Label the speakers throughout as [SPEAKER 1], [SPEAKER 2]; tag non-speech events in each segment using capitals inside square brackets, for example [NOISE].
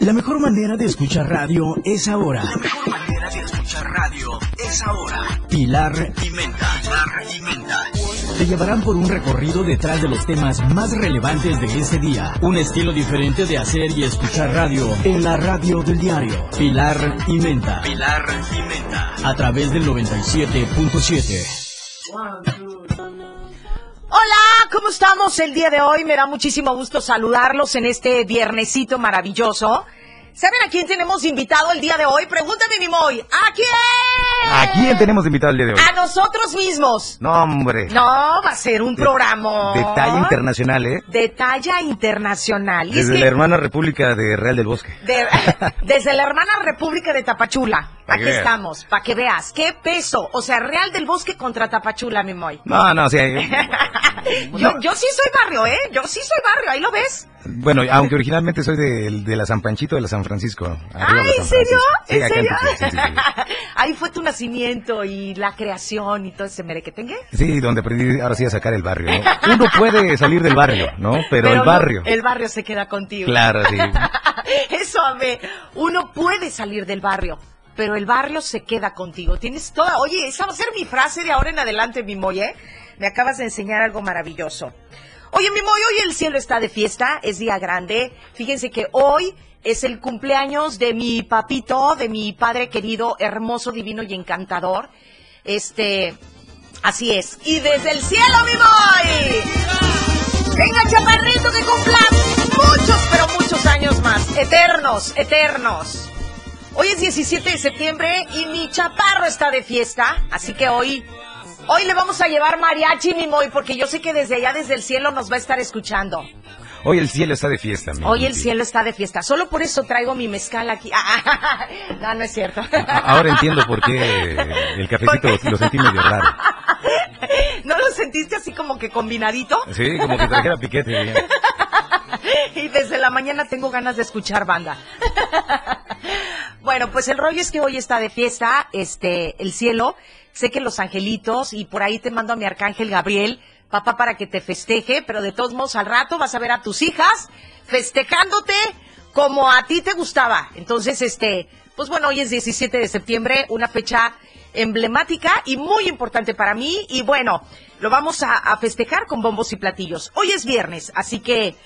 [SPEAKER 1] La mejor manera de escuchar radio es ahora.
[SPEAKER 2] La mejor manera de escuchar radio es ahora.
[SPEAKER 1] Pilar
[SPEAKER 2] y Menta. Pilar y Menta.
[SPEAKER 1] te llevarán por un recorrido detrás de los temas más relevantes de ese día. Un estilo diferente de hacer y escuchar radio en la radio del diario. Pilar y Menta.
[SPEAKER 2] Pilar y Menta.
[SPEAKER 1] A través del 97.7.
[SPEAKER 3] Hola, ¿cómo estamos el día de hoy? Me da muchísimo gusto saludarlos en este viernesito maravilloso. ¿Saben a quién tenemos invitado el día de hoy? Pregúntame, Nimoy. ¿A quién?
[SPEAKER 4] ¿A quién tenemos invitado el día de hoy?
[SPEAKER 3] A nosotros mismos.
[SPEAKER 4] No, hombre.
[SPEAKER 3] No, va a ser un programa.
[SPEAKER 4] De talla internacional, ¿eh?
[SPEAKER 3] De talla internacional. Y es
[SPEAKER 4] Desde
[SPEAKER 3] que-
[SPEAKER 4] la hermana república de Real del Bosque.
[SPEAKER 3] de- [LAUGHS] desde la hermana República de Tapachula. Aquí
[SPEAKER 4] veas.
[SPEAKER 3] estamos, para que veas. ¿Qué peso? O sea, Real del Bosque contra Tapachula, Nimoy.
[SPEAKER 4] No, no, o sea, eh,
[SPEAKER 3] yo, yo sí soy barrio, ¿eh? Yo sí soy barrio, ahí lo ves.
[SPEAKER 4] bueno, aunque originalmente soy de, de la San Panchito de la San Francisco. arriba
[SPEAKER 3] Ah, ¿en serio?
[SPEAKER 4] Sí,
[SPEAKER 3] ¿En serio?
[SPEAKER 4] Sí, sí, sí. [LAUGHS]
[SPEAKER 3] Ahí fue tu nacimiento y la creación y todo ese merequetengue.
[SPEAKER 4] Sí, donde aprendí ahora sí a sacar el barrio, ¿no? Uno puede salir del barrio, ¿no? Pero, el
[SPEAKER 3] no,
[SPEAKER 4] barrio.
[SPEAKER 3] el barrio se queda contigo.
[SPEAKER 4] Claro, sí. [LAUGHS]
[SPEAKER 3] Eso, amé. Uno puede salir del barrio, pero el barrio se queda contigo. Tienes toda. Oye, esa va a ser mi frase de ahora en adelante, mi Moy, ¿eh? Me acabas de enseñar algo maravilloso. Oye, mi Moy, hoy el cielo está de fiesta, es día grande. Fíjense que hoy es el cumpleaños de mi papito, de mi padre querido, hermoso, divino y encantador. Este. Así es. Y desde el cielo, mi Moy. Venga, chaparrito, que cumpla muchos, pero muchos años más. Eternos, eternos. Hoy es 17 de septiembre y mi chaparro está de fiesta, así que hoy, hoy le vamos a llevar mariachi, mi Moy, porque yo sé que desde allá, desde el cielo, nos va a estar escuchando.
[SPEAKER 4] Hoy el cielo está de fiesta, mi
[SPEAKER 3] Hoy el cielo está de fiesta. Solo por eso traigo mi mezcal aquí. [LAUGHS] no, no es cierto.
[SPEAKER 4] Ahora entiendo por qué el cafecito lo sentí medio raro. [LAUGHS]
[SPEAKER 3] ¿No lo sentiste así como que combinadito?
[SPEAKER 4] Sí, como que trajera piquete. [LAUGHS]
[SPEAKER 3] y desde la mañana tengo ganas de escuchar banda. Bueno, pues el rollo es que hoy está de fiesta, este, el cielo. Sé que los angelitos, y por ahí te mando a mi arcángel Gabriel, papá, para que te festeje, pero de todos modos al rato vas a ver a tus hijas festejándote como a ti te gustaba. Entonces, este, pues bueno, hoy es 17 de septiembre, una fecha emblemática y muy importante para mí. Y bueno, lo vamos a, a festejar con bombos y platillos. Hoy es viernes, así que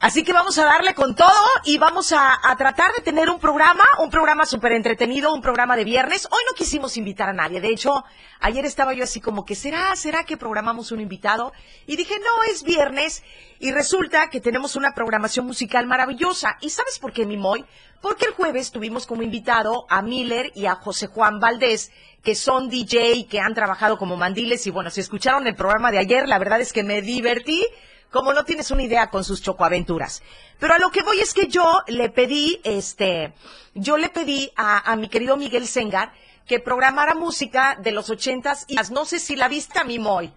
[SPEAKER 3] Así que vamos a darle con todo y vamos a, tratar de tener un programa, un programa súper entretenido, un programa de viernes. Hoy no quisimos invitar a nadie. De hecho, ayer estaba yo así como que, ¿será, será que programamos un invitado? Y dije, no, es viernes. Y resulta que tenemos una programación musical maravillosa. ¿Y sabes por qué, Mimoy? Porque el jueves tuvimos como invitado a Miller y a José Juan Valdés, que son DJ, que han trabajado como mandiles. Y bueno, si escucharon el programa de ayer, la verdad es que me divertí como no tienes una idea con sus chocoaventuras. Pero a lo que voy es que yo le pedí, este, yo le pedí a, mi querido Miguel Sengar que programara música de los ochentas y no sé si la viste a mí, Moy.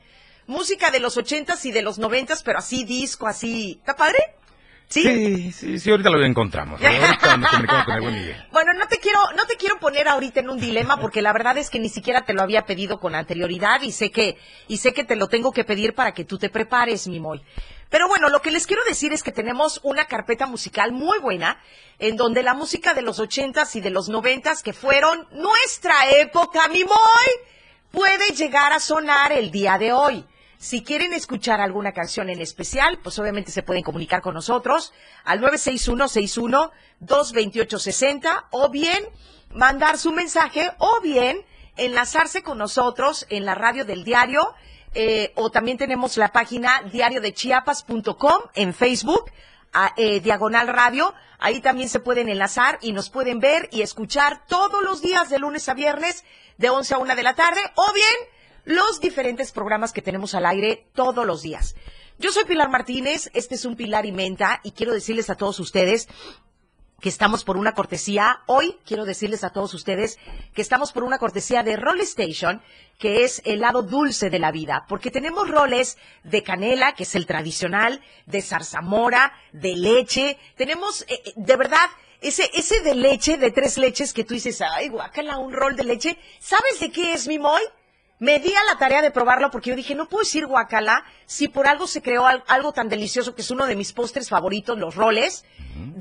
[SPEAKER 3] Música de los ochentas y de los noventas, pero así disco, así. ¿Está padre? ¿Sí?
[SPEAKER 4] Sí, sí, sí, ahorita lo encontramos. [LAUGHS] Ahorita nos comunicamos con el buen Miguel.
[SPEAKER 3] Bueno, no te quiero, no te quiero poner ahorita en un dilema porque la verdad es que ni siquiera te lo había pedido con anterioridad y sé que, y sé que te lo tengo que pedir para que tú te prepares, mi Moy. Pero bueno, lo que les quiero decir es que tenemos una carpeta musical muy buena, en donde la música de los ochentas y de los noventas, que fueron nuestra época, mi Moy, puede llegar a sonar el día de hoy. Si quieren escuchar alguna canción en especial, pues obviamente se pueden comunicar con nosotros al 961-61-228-60 o bien mandar su mensaje o bien enlazarse con nosotros en la radio del diario eh, o también tenemos la página diariodechiapas.com en Facebook, a- eh, Diagonal Radio. Ahí también se pueden enlazar y nos pueden ver y escuchar todos los días de lunes a viernes de 11 a 1 de la tarde o bien los diferentes programas que tenemos al aire todos los días. Yo soy Pilar Martínez, este es un Pilar y Menta y quiero decirles a todos ustedes que estamos por una cortesía. Hoy quiero decirles a todos ustedes que estamos por una cortesía de Roll Station, que es el lado dulce de la vida, porque tenemos roles de canela, que es el tradicional, de zarzamora, de leche. Tenemos, eh, eh, de verdad, ese, ese de leche, de tres leches que tú dices, ay, guácala, un rol de leche. ¿Sabes de qué es, mi moy? Me di a la tarea de probarlo porque yo dije, no puedo decir guacala si por algo se creó al- algo tan delicioso que es uno de mis postres favoritos, los roles,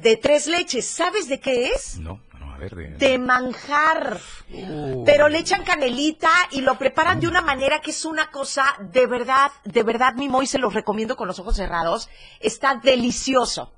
[SPEAKER 3] de tres leches. ¿Sabes de qué es?
[SPEAKER 4] No, no, a ver. De...
[SPEAKER 3] De manjar.
[SPEAKER 4] Uh,
[SPEAKER 3] Pero le echan canelita y lo preparan de una manera que es una cosa de verdad, de verdad, mi Moy, se los recomiendo con los ojos cerrados. Está delicioso.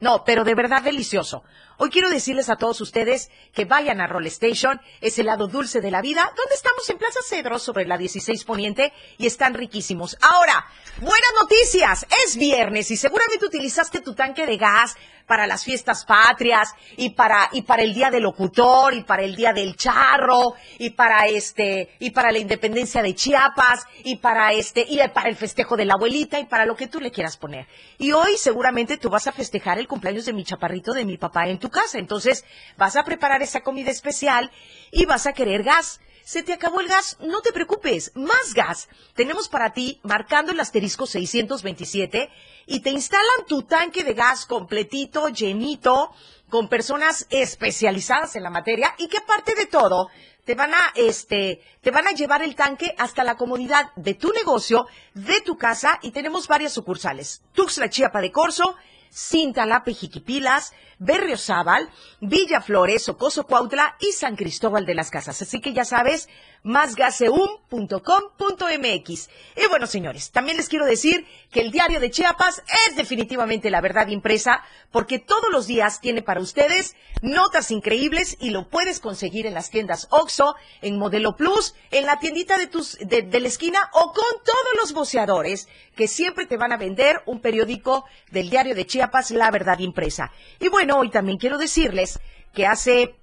[SPEAKER 4] No,
[SPEAKER 3] pero de verdad delicioso. Hoy quiero decirles a todos ustedes que vayan a Roll Station, es el lado dulce de la vida, donde estamos en Plaza Cedro sobre la 16 Poniente y están riquísimos. Ahora, buenas noticias, es viernes y seguramente utilizaste tu tanque de gas para las fiestas patrias y para y para el día del locutor y para el día del charro y para este y para la independencia de Chiapas y para este y para el festejo de la abuelita y para lo que tú le quieras poner. Y hoy seguramente tú vas a festejar el cumpleaños de mi chaparrito de mi papá en tu casa, entonces vas a preparar esa comida especial y vas a querer gas. Se te acabó el gas, no te preocupes, más gas. Tenemos para ti marcando el asterisco 627 y te instalan tu tanque de gas completito, llenito, con personas especializadas en la materia y que aparte de todo te van a este te van a llevar el tanque hasta la comodidad de tu negocio, de tu casa y tenemos varias sucursales. Tuxtla Chiapa de Corzo, Cintalape Jiquipilas, Berriozábal, Villa Flores, Ocoso Cuautla y San Cristóbal de las Casas. Así que ya sabes, másgaseum.com.mx. Y bueno, señores, también les quiero decir que el diario de Chiapas es definitivamente la verdad impresa porque todos los días tiene para ustedes notas increíbles y lo puedes conseguir en las tiendas OXO, en Modelo Plus, en la tiendita de, tus, de, de la esquina o con todos los voceadores que siempre te van a vender un periódico del diario de Chiapas, La Verdad Impresa. Y bueno, hoy también quiero decirles que hace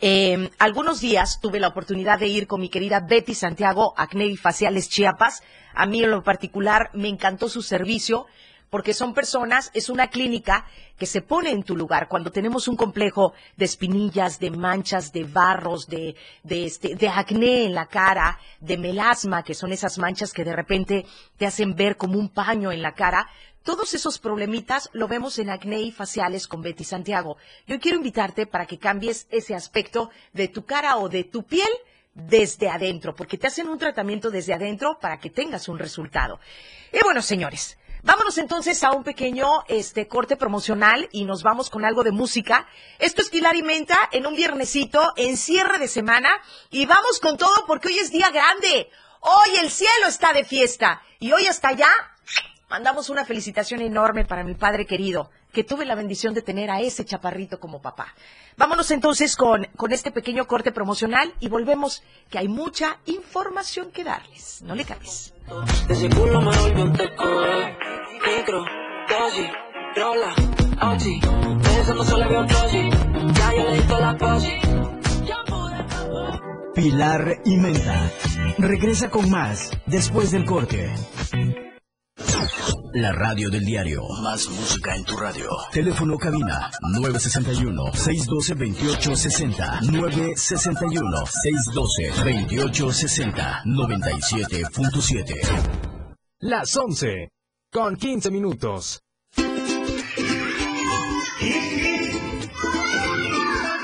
[SPEAKER 3] eh, algunos días tuve la oportunidad de ir con mi querida Betty Santiago, Acné y Faciales Chiapas. A mí en lo particular me encantó su servicio porque son personas, es una clínica que se pone en tu lugar cuando tenemos un complejo de espinillas, de manchas, de barros, de, de, este, de acné en la cara, de melasma, que son esas manchas que de repente te hacen ver como un paño en la cara. Todos esos problemitas lo vemos en acné y faciales con Betty Santiago. Yo quiero invitarte para que cambies ese aspecto de tu cara o de tu piel desde adentro, porque te hacen un tratamiento desde adentro para que tengas un resultado. Y bueno, señores, vámonos entonces a un pequeño este corte promocional y nos vamos con algo de música. Esto es Pilar y Menta en un viernesito, en cierre de semana, y vamos con todo porque hoy es día grande. Hoy el cielo está de fiesta y hoy hasta allá mandamos una felicitación enorme para mi padre querido, que tuve la bendición de tener a ese chaparrito como papá. Vámonos entonces con, con este pequeño corte promocional y volvemos, que hay mucha información que darles. No le cambies.
[SPEAKER 1] Pilar y Menta. Regresa con más después del corte. La radio del diario.
[SPEAKER 2] Más música en tu radio.
[SPEAKER 1] Teléfono cabina 961-612-2860. 961-612-2860. 97.7.
[SPEAKER 5] Las 11 con 15 minutos.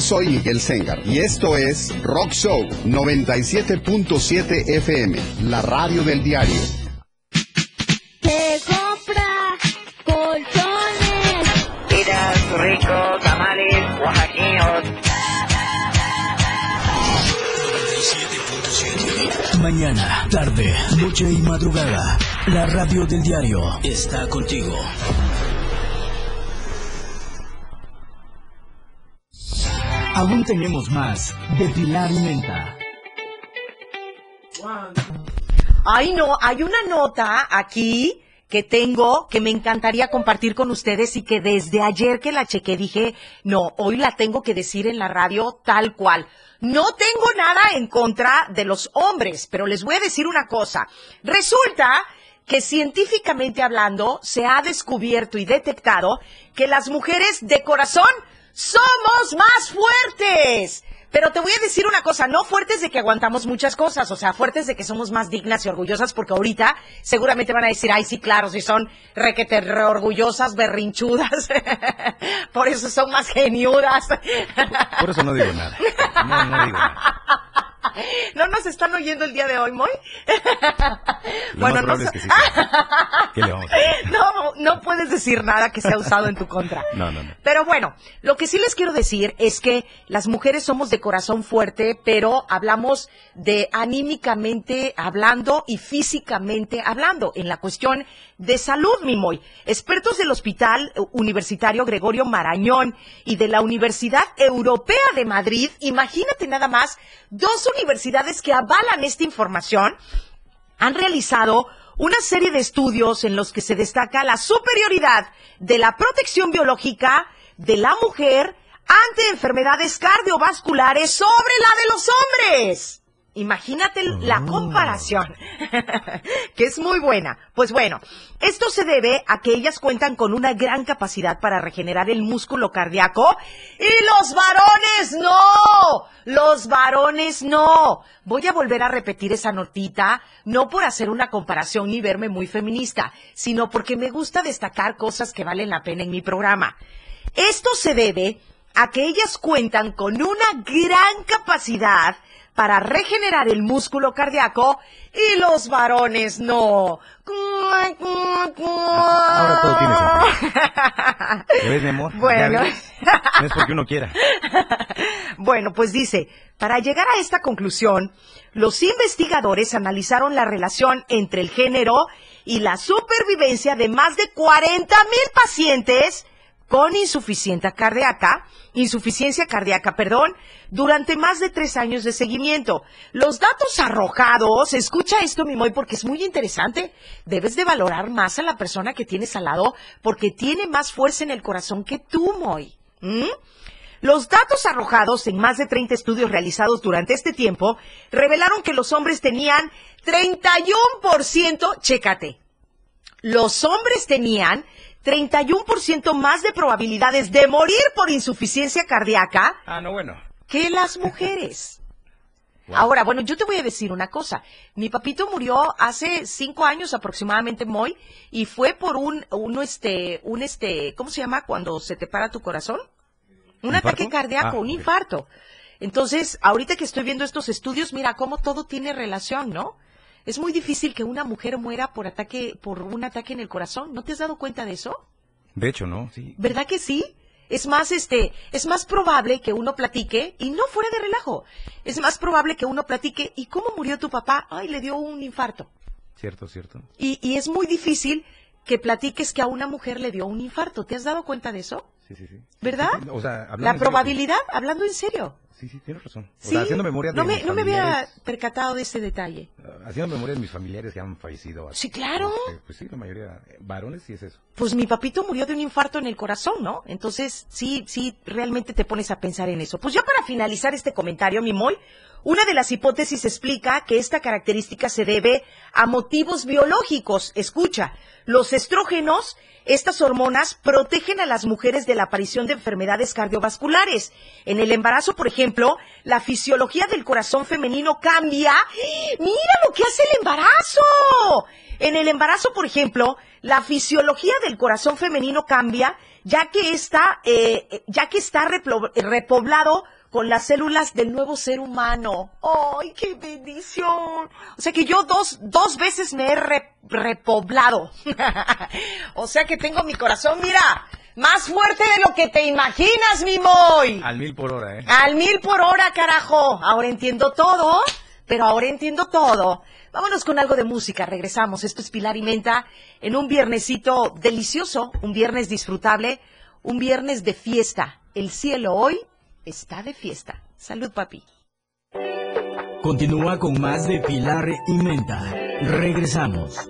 [SPEAKER 6] Yo soy Miguel Sengar y esto es Rock Show 97.7 FM, la radio del diario.
[SPEAKER 7] Se compra colchones.
[SPEAKER 8] Tiras ricos, tamales, oaxaqueños.
[SPEAKER 1] Mañana, tarde, noche y madrugada. La radio del diario está contigo. Aún tenemos más de Pilar y Menta.
[SPEAKER 3] Ay, no, hay una nota aquí que tengo que me encantaría compartir con ustedes y que desde ayer que la chequé dije, no, hoy la tengo que decir en la radio tal cual. No tengo nada en contra de los hombres, pero les voy a decir una cosa. Resulta que científicamente hablando se ha descubierto y detectado que las mujeres de corazón somos más fuertes. Pero te voy a decir una cosa, no fuertes de que aguantamos muchas cosas, o sea, fuertes de que somos más dignas y orgullosas, porque ahorita seguramente van a decir, ay, sí, claro, si son requete re orgullosas, berrinchudas, [LAUGHS] por eso son más geniudas.
[SPEAKER 4] Por eso no digo nada. No, no digo nada. [LAUGHS]
[SPEAKER 3] ¿No nos están oyendo el día de hoy, Moy?
[SPEAKER 4] Lo más [LAUGHS]
[SPEAKER 3] no,
[SPEAKER 4] es que sí. ¿Qué le vamos a hacer? [LAUGHS]
[SPEAKER 3] no, no puedes decir nada que sea usado en tu contra.
[SPEAKER 4] No, no, no.
[SPEAKER 3] Pero bueno, lo que sí les quiero decir es que las mujeres somos de corazón fuerte, pero hablamos de anímicamente hablando y físicamente hablando en la cuestión de salud, mi Moy. Expertos del Hospital Universitario Gregorio Marañón y de la Universidad Europea de Madrid, imagínate nada más, dos universidades que avalan esta información, han realizado una serie de estudios en los que se destaca la superioridad de la protección biológica de la mujer ante enfermedades cardiovasculares sobre la de los hombres. Imagínate la comparación, [LAUGHS] que es muy buena. Pues bueno, esto se debe a que ellas cuentan con una gran capacidad para regenerar el músculo cardíaco y los varones no, los varones no. Voy a volver a repetir esa notita, no por hacer una comparación ni verme muy feminista, sino porque me gusta destacar cosas que valen la pena en mi programa. Esto se debe a que ellas cuentan con una gran capacidad para regenerar el músculo cardíaco y los varones no.
[SPEAKER 4] Ahora todo tiene sentido. [LAUGHS] ¿Ya ves, mi amor?
[SPEAKER 3] Bueno.
[SPEAKER 4] No es porque uno quiera. [LAUGHS]
[SPEAKER 3] Bueno, pues dice, para llegar a esta conclusión, los investigadores analizaron la relación entre el género y la supervivencia de más de 40 mil pacientes con insuficiencia cardíaca, insuficiencia cardíaca, perdón, durante más de tres años de seguimiento. Los datos arrojados, escucha esto, mi Moy, porque es muy interesante. Debes de valorar más a la persona que tienes al lado, porque tiene más fuerza en el corazón que tú, Moy. Los datos arrojados en más de 30 estudios realizados durante este tiempo revelaron que los hombres tenían 31%, chécate, los hombres tenían 31% más de probabilidades de morir por insuficiencia cardíaca
[SPEAKER 4] Ah, no, bueno.
[SPEAKER 3] que las mujeres. [LAUGHS] Ahora, bueno, yo te voy a decir una cosa. Mi papito murió hace cinco años aproximadamente, Moy, y fue por un, uno, este, un, este, ¿cómo se llama cuando se te para tu corazón? Un
[SPEAKER 4] ¿Infarto?
[SPEAKER 3] ataque cardíaco,
[SPEAKER 4] Ah,
[SPEAKER 3] un infarto. Entonces, ahorita que estoy viendo estos estudios, mira cómo todo tiene relación, ¿no? Es muy difícil que una mujer muera por ataque, por un ataque en el corazón. ¿No te has dado cuenta de eso?
[SPEAKER 4] De hecho, no, sí.
[SPEAKER 3] ¿Verdad que sí? Es más, este, es más probable que uno platique, y no fuera de relajo, es más probable que uno platique, ¿y cómo murió tu papá? Ay, le dio un infarto.
[SPEAKER 4] Cierto, cierto.
[SPEAKER 3] Y, y es muy difícil que platiques que a una mujer le dio un infarto. ¿Te has dado cuenta de eso?
[SPEAKER 4] Sí, sí, sí.
[SPEAKER 3] ¿Verdad?
[SPEAKER 4] O sea,
[SPEAKER 3] La
[SPEAKER 4] serio,
[SPEAKER 3] probabilidad, hablando en serio.
[SPEAKER 4] Sí, sí, tienes razón. O
[SPEAKER 3] Sí,
[SPEAKER 4] sea, haciendo memoria de
[SPEAKER 3] no me,
[SPEAKER 4] mis
[SPEAKER 3] no me había percatado de ese detalle.
[SPEAKER 4] Haciendo memoria de mis familiares que han fallecido.
[SPEAKER 3] Sí, claro.
[SPEAKER 4] Este, pues sí, la mayoría. eh, Varones sí es eso.
[SPEAKER 3] Pues mi papito murió de un infarto en el corazón, ¿no? Entonces, sí, sí, realmente te pones a pensar en eso. Pues ya para finalizar este comentario, mi Moy, Una de las hipótesis explica que esta característica se debe a motivos biológicos. Escucha, los estrógenos, estas hormonas, protegen a las mujeres de la aparición de enfermedades cardiovasculares. En el embarazo, por ejemplo, la fisiología del corazón femenino cambia. ¡Mira lo que hace el embarazo! En el embarazo, por ejemplo, la fisiología del corazón femenino cambia, ya que está, eh, ya que está repoblado con las células del nuevo ser humano. ¡Ay, qué bendición! O sea que yo dos, dos veces me he re- repoblado. [LAUGHS] o sea que tengo mi corazón, mira, más fuerte de lo que te imaginas, mi Moy.
[SPEAKER 4] Al mil por hora, ¿eh?
[SPEAKER 3] Al mil por hora, carajo. Ahora entiendo todo, pero ahora entiendo todo. Vámonos con algo de música, regresamos. Esto es Pilar y Menta en un viernesito delicioso, un viernes disfrutable, un viernes de fiesta. El cielo hoy está de fiesta. Salud, papi.
[SPEAKER 1] Continúa con más de Pilar y Menta. Regresamos.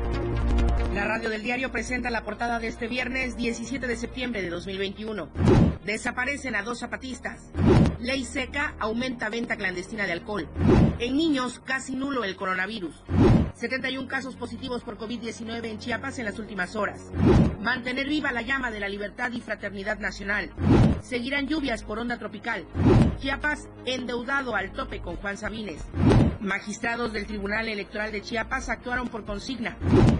[SPEAKER 9] La radio del diario presenta la portada de este viernes 17 de septiembre de 2021. Desaparecen a dos zapatistas. Ley seca aumenta venta clandestina de alcohol. En niños casi nulo el coronavirus. 71 casos positivos por COVID-19 en Chiapas en las últimas horas. Mantener viva la llama de la libertad y fraternidad nacional. Seguirán lluvias por onda tropical. Chiapas endeudado al tope con Juan Sabines. Magistrados del Tribunal Electoral de Chiapas actuaron por consigna.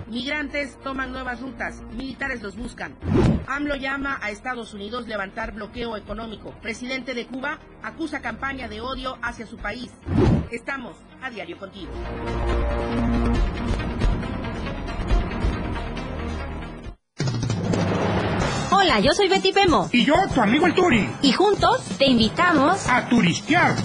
[SPEAKER 9] Migrantes toman nuevas rutas, militares los buscan. AMLO llama a Estados Unidos levantar bloqueo económico. Presidente de Cuba acusa campaña de odio hacia su país. Estamos a diario contigo.
[SPEAKER 10] Hola, yo soy Betty Pemo.
[SPEAKER 11] Y yo, tu amigo el Turi.
[SPEAKER 10] Y juntos te invitamos
[SPEAKER 11] a turistear.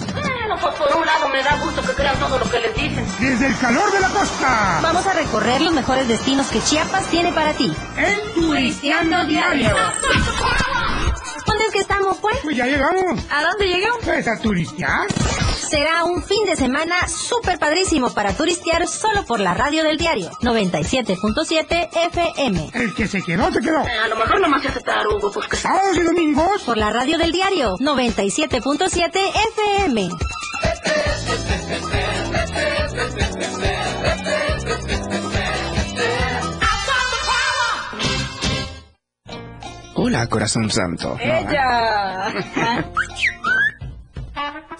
[SPEAKER 12] Bueno, pues por un lado me da gusto que crean todo lo que les dicen.
[SPEAKER 11] Desde el calor de la costa.
[SPEAKER 10] Vamos a recorrer los mejores destinos que Chiapas tiene para ti.
[SPEAKER 11] En Turisteando Diario.
[SPEAKER 10] ¿Dónde es que estamos, pues?
[SPEAKER 11] Pues ya llegamos.
[SPEAKER 10] ¿A dónde llegamos?
[SPEAKER 11] Pues a turistear.
[SPEAKER 10] Será un fin de semana súper padrísimo para turistear solo por la radio del diario 97.7 FM.
[SPEAKER 11] El que se quedó, se quedó.
[SPEAKER 12] A lo mejor nomás se hace tarugo, pues que
[SPEAKER 11] Sábados y domingos.
[SPEAKER 10] Por la radio del diario 97.7 FM.
[SPEAKER 13] Hola, corazón santo.
[SPEAKER 14] ¡Ella! [LAUGHS]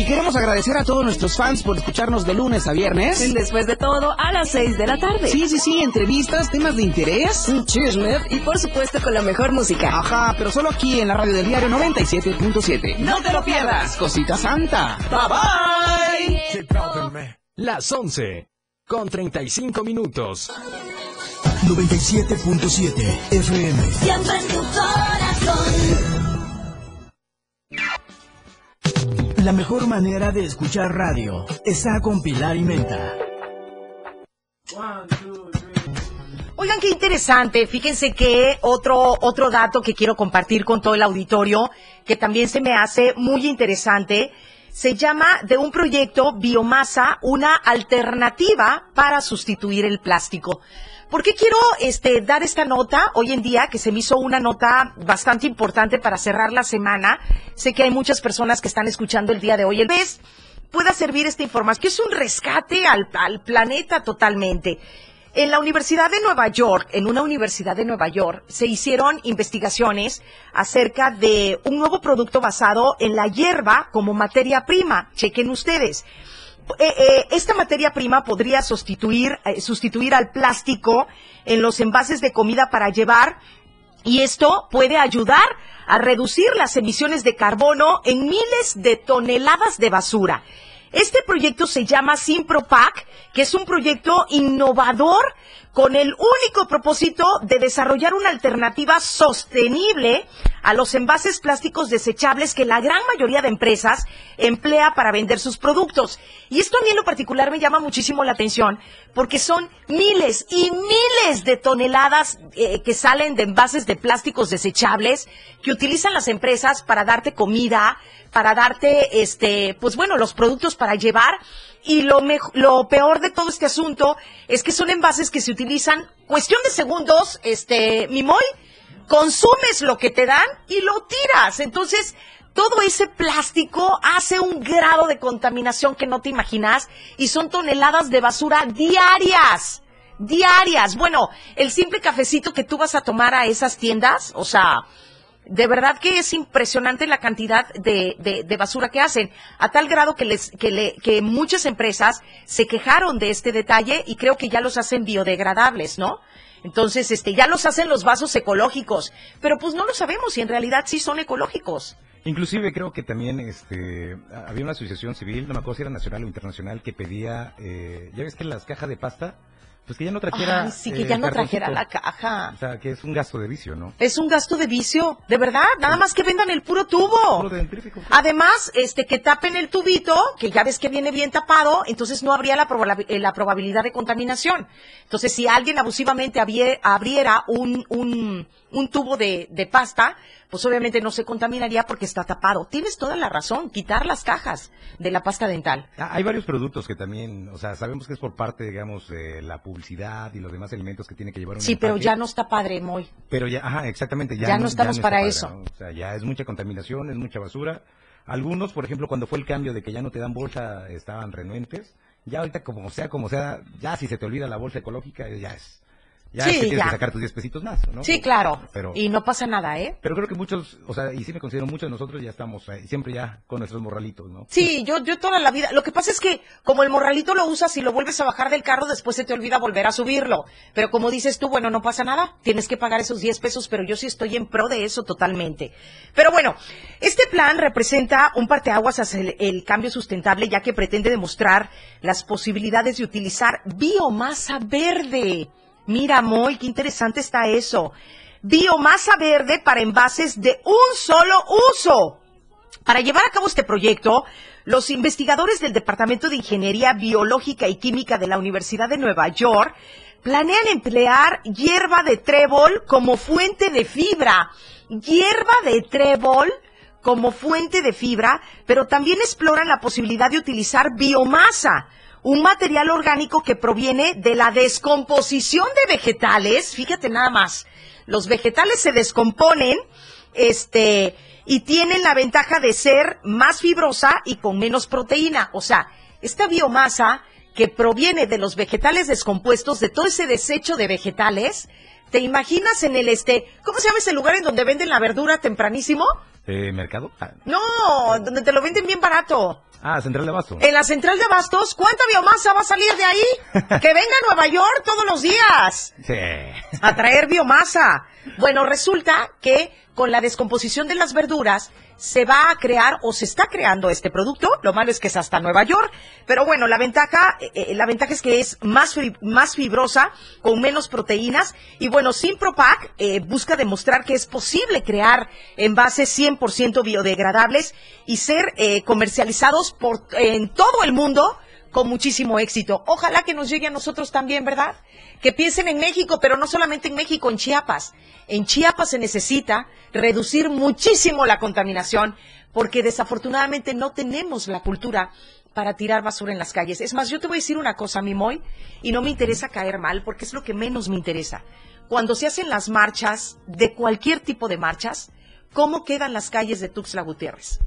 [SPEAKER 13] Y queremos agradecer a todos nuestros fans por escucharnos de lunes a viernes.
[SPEAKER 14] Después de todo, a las 6 de la tarde.
[SPEAKER 13] Sí, sí, sí, entrevistas, temas de interés.
[SPEAKER 14] Un chisme y por supuesto con la mejor música.
[SPEAKER 13] Ajá, pero solo aquí en la radio del diario 97.7.
[SPEAKER 14] ¡No te lo pierdas!
[SPEAKER 13] Cosita santa.
[SPEAKER 14] Bye bye.
[SPEAKER 5] Las 11 con 35 minutos.
[SPEAKER 1] 97.7 FM.
[SPEAKER 7] Siempre en tu corazón.
[SPEAKER 1] La mejor manera de escuchar radio está con Pilar y Menta.
[SPEAKER 3] Oigan, qué interesante. Fíjense que otro, otro dato que quiero compartir con todo el auditorio, que también se me hace muy interesante, se llama de un proyecto Biomasa, una alternativa para sustituir el plástico. ¿Por qué quiero este, dar esta nota hoy en día, que se me hizo una nota bastante importante para cerrar la semana? Sé que hay muchas personas que están escuchando el día de hoy el mes, pueda servir esta información, que es un rescate al, al planeta totalmente. En la Universidad de Nueva York, en una universidad de Nueva York, se hicieron investigaciones acerca de un nuevo producto basado en la hierba como materia prima. Chequen ustedes. Eh, eh, esta materia prima podría sustituir, eh, sustituir al plástico en los envases de comida para llevar y esto puede ayudar a reducir las emisiones de carbono en miles de toneladas de basura. Este proyecto se llama Simpropac, que es un proyecto innovador con el único propósito de desarrollar una alternativa sostenible a los envases plásticos desechables que la gran mayoría de empresas emplea para vender sus productos. Y esto a mí en lo particular me llama muchísimo la atención porque son miles y miles de toneladas eh, que salen de envases de plásticos desechables que utilizan las empresas para darte comida, para darte, este, pues bueno, los productos para llevar. Y lo, lo peor de todo este asunto es que son envases que se utilizan cuestión de segundos, este, Mimoy, consumes lo que te dan y lo tiras. Entonces, todo ese plástico hace un grado de contaminación que no te imaginas y son toneladas de basura diarias. Diarias. Bueno, el simple cafecito que tú vas a tomar a esas tiendas, o sea, de verdad que es impresionante la cantidad de, de- basura que hacen, a tal grado que, les, que, le- que muchas empresas se quejaron de este detalle y creo que ya los hacen biodegradables, ¿no? Entonces, este, ya los hacen los vasos ecológicos, pero pues no lo sabemos si en realidad sí son ecológicos.
[SPEAKER 4] Inclusive creo que también este había una asociación civil, no me acuerdo si era nacional o internacional, que pedía, eh, ya ves que las cajas de pasta, pues que ya no trajera...
[SPEAKER 3] Ay, sí, que
[SPEAKER 4] eh,
[SPEAKER 3] ya no
[SPEAKER 4] cartoncito.
[SPEAKER 3] trajera la caja.
[SPEAKER 4] O sea, que es un gasto de vicio, ¿no?
[SPEAKER 3] Es un gasto de vicio, de verdad, nada más que vendan el puro tubo. Además, este que tapen el tubito, que ya ves que viene bien tapado, entonces no habría la, proba- eh, la probabilidad de contaminación. Entonces, si alguien abusivamente abrie- abriera un, un, un tubo de, de pasta, pues obviamente no se contaminaría porque está tapado. Tienes toda la razón, quitar las cajas de la pasta dental.
[SPEAKER 4] Ah, Hay varios productos que también, o sea, sabemos que es por parte, digamos, de la publicidad y los demás elementos que tiene que llevar un
[SPEAKER 3] Sí, pero ya no está padre, Moy.
[SPEAKER 4] Pero ya, ajá, exactamente. Ya,
[SPEAKER 3] Ya no estamos para
[SPEAKER 4] padre,
[SPEAKER 3] eso.
[SPEAKER 4] ¿no? O sea, ya es mucha contaminación, es mucha basura. Algunos, por ejemplo, cuando fue el cambio de que ya no te dan bolsa, estaban renuentes. Ya ahorita, como sea, como sea, ya si se te olvida la bolsa ecológica, ya es. Ya
[SPEAKER 3] Sí,
[SPEAKER 4] es que tienes
[SPEAKER 3] ya.
[SPEAKER 4] que sacar tus 10 pesitos más, ¿no?
[SPEAKER 3] Sí, claro.
[SPEAKER 4] Pero,
[SPEAKER 3] Y no pasa nada, ¿eh?
[SPEAKER 4] pero creo que muchos, o sea, y sí me considero muchos de nosotros ya estamos eh, siempre ya con nuestros morralitos, ¿no?
[SPEAKER 3] Sí, yo, yo toda la vida. Lo que pasa es que como el morralito lo usas y lo vuelves a bajar del carro, después se te olvida volver a subirlo. Pero como dices tú, bueno, no pasa nada. Tienes que pagar esos 10 pesos, pero yo sí estoy en pro de eso totalmente. Pero bueno, este plan representa un parteaguas hacia el, el cambio sustentable, ya que pretende demostrar las posibilidades de utilizar biomasa verde. Mira, Moy, qué interesante está eso. Biomasa verde para envases de un solo uso. Para llevar a cabo este proyecto, los investigadores del Departamento de Ingeniería Biológica y Química de la Universidad de Nueva York planean emplear hierba de trébol como fuente de fibra. Hierba de trébol como fuente de fibra, pero también exploran la posibilidad de utilizar biomasa, un material orgánico que proviene de la descomposición de vegetales. Fíjate nada más, los vegetales se descomponen, este, y tienen la ventaja de ser más fibrosa y con menos proteína. O sea, esta biomasa que proviene de los vegetales descompuestos, de todo ese desecho de vegetales, ¿te imaginas en el este, ¿cómo se llama ese lugar en donde venden la verdura tempranísimo?
[SPEAKER 4] Eh, ¿Mercado? Ah,
[SPEAKER 3] No, donde te lo venden bien barato.
[SPEAKER 4] Ah, Central de Abasto.
[SPEAKER 3] En la central de abastos, ¿cuánta biomasa va a salir de ahí? [LAUGHS] Que venga a Nueva York todos los días
[SPEAKER 4] Sí.
[SPEAKER 3] a traer biomasa. Bueno, resulta que con la descomposición de las verduras se va a crear o se está creando este producto. Lo malo es que es hasta Nueva York, pero bueno, la ventaja, eh, eh, la ventaja es que es más más fibrosa, con menos proteínas y bueno, Simpropac eh, busca demostrar que es posible crear envases 100% biodegradables y ser eh, comercializados por en todo el mundo con muchísimo éxito. Ojalá que nos llegue a nosotros también, ¿verdad? Que piensen en México, pero no solamente en México, en Chiapas. En Chiapas se necesita reducir muchísimo la contaminación porque desafortunadamente no tenemos la cultura para tirar basura en las calles. Es más, yo te voy a decir una cosa, Mimoy, y no me interesa caer mal porque es lo que menos me interesa. Cuando se hacen las marchas, de cualquier tipo de marchas, ¿cómo quedan las calles de Tuxtla Gutiérrez?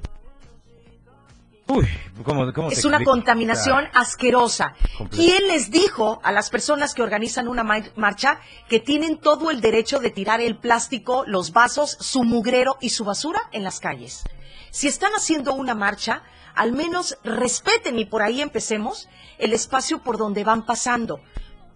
[SPEAKER 4] Uy, ¿cómo, cómo te
[SPEAKER 3] Es una contaminación asquerosa.
[SPEAKER 4] Completo.
[SPEAKER 3] ¿Quién les dijo a las personas que organizan una ma- marcha que tienen todo el derecho de tirar el plástico, los vasos, su mugrero y su basura en las calles? Si están haciendo una marcha, al menos respeten y por ahí empecemos el espacio por donde van pasando.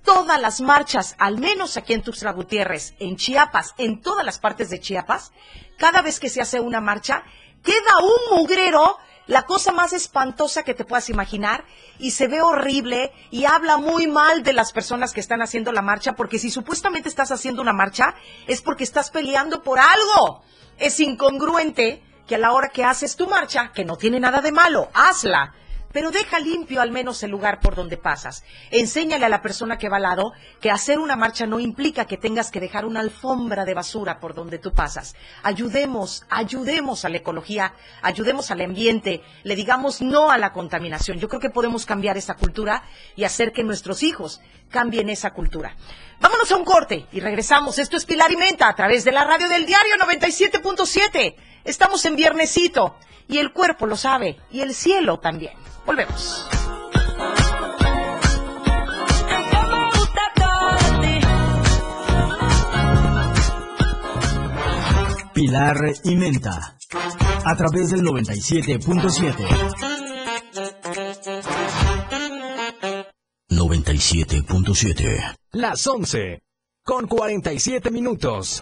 [SPEAKER 3] Todas las marchas, al menos aquí en Tuxtla Gutiérrez, en Chiapas, en todas las partes de Chiapas, cada vez que se hace una marcha, queda un mugrero, la cosa más espantosa que te puedas imaginar, y se ve horrible y habla muy mal de las personas que están haciendo la marcha, porque si supuestamente estás haciendo una marcha, es porque estás peleando por algo. Es incongruente que a la hora que haces tu marcha, que no tiene nada de malo, hazla, pero deja limpio al menos el lugar por donde pasas. Enséñale a la persona que va al lado que hacer una marcha no implica que tengas que dejar una alfombra de basura por donde tú pasas. Ayudemos, ayudemos a la ecología, ayudemos al ambiente, le digamos no a la contaminación. Yo creo que podemos cambiar esa cultura y hacer que nuestros hijos cambien esa cultura. Vámonos a un corte y regresamos. Esto es Pilar y Menta a través de la radio del diario 97.7. Estamos en viernesito y el cuerpo lo sabe y el cielo también. Volvemos.
[SPEAKER 1] Pilar y Menta. A través del 97.7. 97.7.
[SPEAKER 5] Las 11. Con 47 minutos.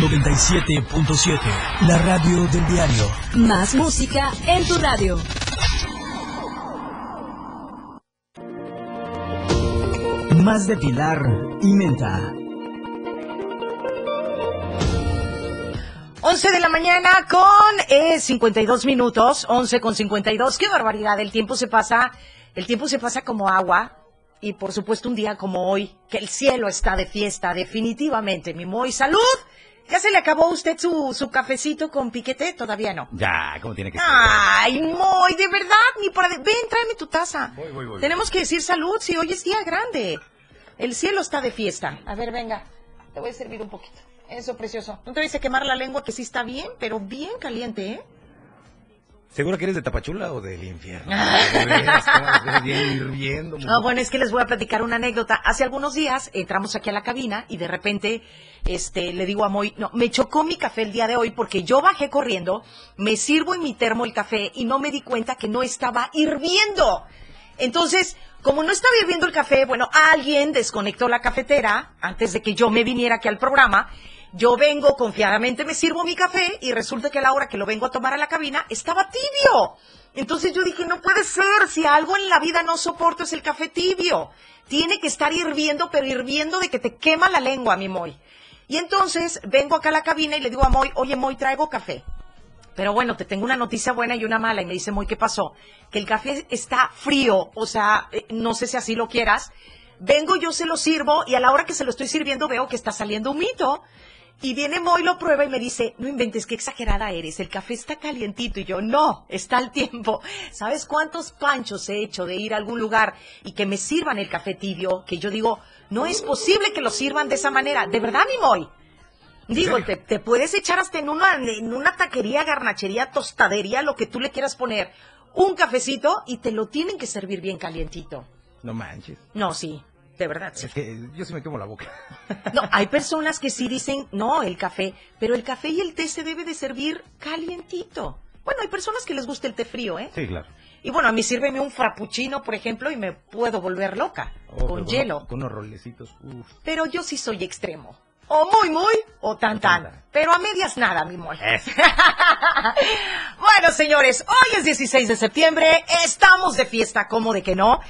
[SPEAKER 1] 97.7, la radio del diario.
[SPEAKER 7] Más música en tu radio.
[SPEAKER 1] Más de Pilar y Menta.
[SPEAKER 3] 11 de la mañana con eh, 52 minutos, 11 con 52. Qué barbaridad, el tiempo se pasa, el tiempo se pasa como agua. Y por supuesto un día como hoy, que el cielo está de fiesta, definitivamente, mi Moy. ¡Salud! ¿Ya se le acabó a usted su, su cafecito con piquete? Todavía no.
[SPEAKER 4] Ya, ¿cómo tiene que ser?
[SPEAKER 3] Ay, Moy, de verdad, ni para... Ven, tráeme tu taza.
[SPEAKER 4] Voy, voy, voy.
[SPEAKER 3] Tenemos que decir salud si hoy es día grande. El cielo está de fiesta. A ver, venga, te voy a servir un poquito. Eso, precioso. No te vayas a quemar la lengua, que sí está bien, pero bien caliente, ¿eh?
[SPEAKER 4] ¿Seguro que eres de Tapachula o del infierno? [LAUGHS]
[SPEAKER 3] Ah.
[SPEAKER 4] Bien hirviendo.
[SPEAKER 3] No, bueno, es que les voy a platicar una anécdota. Hace algunos días entramos aquí a la cabina y de repente este, le digo a Moy, no, me chocó mi café el día de hoy porque yo bajé corriendo, me sirvo en mi termo el café y no me di cuenta que no estaba hirviendo. Entonces, como no estaba hirviendo el café, bueno, alguien desconectó la cafetera antes de que yo me viniera aquí al programa. Yo vengo confiadamente, me sirvo mi café y resulta que a la hora que lo vengo a tomar a la cabina estaba tibio. Entonces yo dije, no puede ser, si algo en la vida no soporto es el café tibio. Tiene que estar hirviendo, pero hirviendo de que te quema la lengua, mi Moy. Y entonces vengo acá a la cabina y le digo a Moy, oye Moy, traigo café. Pero bueno, te tengo una noticia buena y una mala. Y me dice, Moy, ¿qué pasó? Que el café está frío, o sea, eh, no sé si así lo quieras. Vengo, yo se lo sirvo y a la hora que se lo estoy sirviendo veo que está saliendo un mito. Y viene Moy, lo prueba y me dice, no inventes, qué exagerada eres, el café está calientito. Y yo, no, está al tiempo. ¿Sabes cuántos panchos he hecho de ir a algún lugar y que me sirvan el café tibio? Que yo digo, no es posible que lo sirvan de esa manera. ¿De verdad, mi Moy? Digo, te, te puedes echar hasta en una, en una taquería, garnachería, tostadería, lo que tú le quieras poner, un cafecito y te lo tienen que servir bien calientito.
[SPEAKER 4] No manches.
[SPEAKER 3] No, sí, de verdad, sí.
[SPEAKER 4] Es que yo sí me quemo la boca. [LAUGHS]
[SPEAKER 3] No, hay personas que sí dicen, no, el café, pero el café y el té se debe de servir calientito. Bueno, hay personas que les gusta el té frío, ¿eh?
[SPEAKER 4] Sí, claro.
[SPEAKER 3] Y bueno, a mí sírveme un frappuccino, por ejemplo, y me puedo volver loca,
[SPEAKER 4] Oh,
[SPEAKER 3] con hielo.
[SPEAKER 4] Con unos rolecitos. Uf.
[SPEAKER 3] Pero yo sí soy extremo. O muy, muy, o tan, tan. Pero a medias nada, mi amor. [LAUGHS] bueno, señores, hoy es 16 de septiembre, estamos de fiesta, ¿cómo de que no?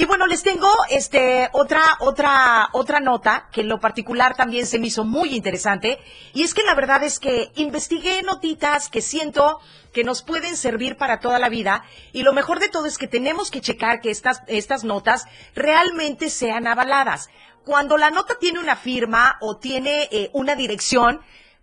[SPEAKER 3] Y bueno, les tengo este otra otra otra nota que en lo particular también se me hizo muy interesante y es que la verdad es que investigué notitas que siento que nos pueden servir para toda la vida y lo mejor de todo es que tenemos que checar que estas estas notas realmente sean avaladas. Cuando la nota tiene una firma o tiene eh, una dirección,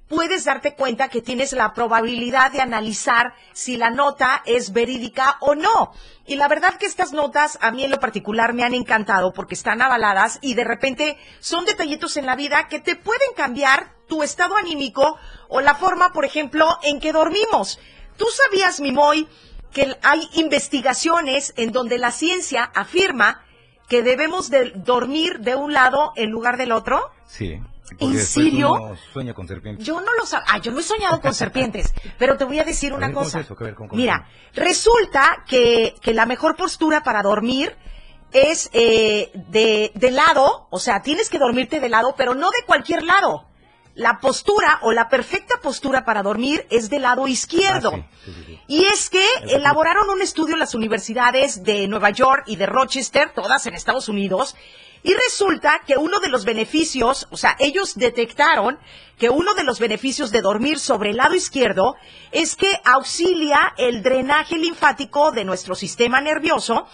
[SPEAKER 3] puedes darte cuenta que tienes la probabilidad de analizar si la nota es verídica o no. Y la verdad que estas notas a mí en lo particular me han encantado porque están avaladas y de repente son detallitos en la vida que te pueden cambiar tu estado anímico o la forma, por ejemplo, en que dormimos. ¿Tú sabías, Mimoy, que hay investigaciones en donde la ciencia afirma que debemos de dormir de un lado en lugar del otro?
[SPEAKER 4] Sí.
[SPEAKER 3] ¿En serio?
[SPEAKER 4] uno sueña con serpientes.
[SPEAKER 3] Yo no lo sabía. Ah, yo no he soñado con serpientes. [LAUGHS] Pero te voy a decir
[SPEAKER 4] A
[SPEAKER 3] una
[SPEAKER 4] ver, ¿cómo
[SPEAKER 3] cosa.
[SPEAKER 4] es ver, cómo- cómo-
[SPEAKER 3] Mira, resulta que, que la mejor postura para dormir es eh, de, de lado, o sea, tienes que dormirte de lado, pero no de cualquier lado. La postura o la perfecta postura para dormir es del lado izquierdo.
[SPEAKER 4] Ah, sí, sí, sí, sí.
[SPEAKER 3] Y es que elaboraron un estudio en las universidades de Nueva York y de Rochester, todas en Estados Unidos, y resulta que uno de los beneficios, o sea, ellos detectaron que uno de los beneficios de dormir sobre el lado izquierdo es que auxilia el drenaje linfático de nuestro sistema nervioso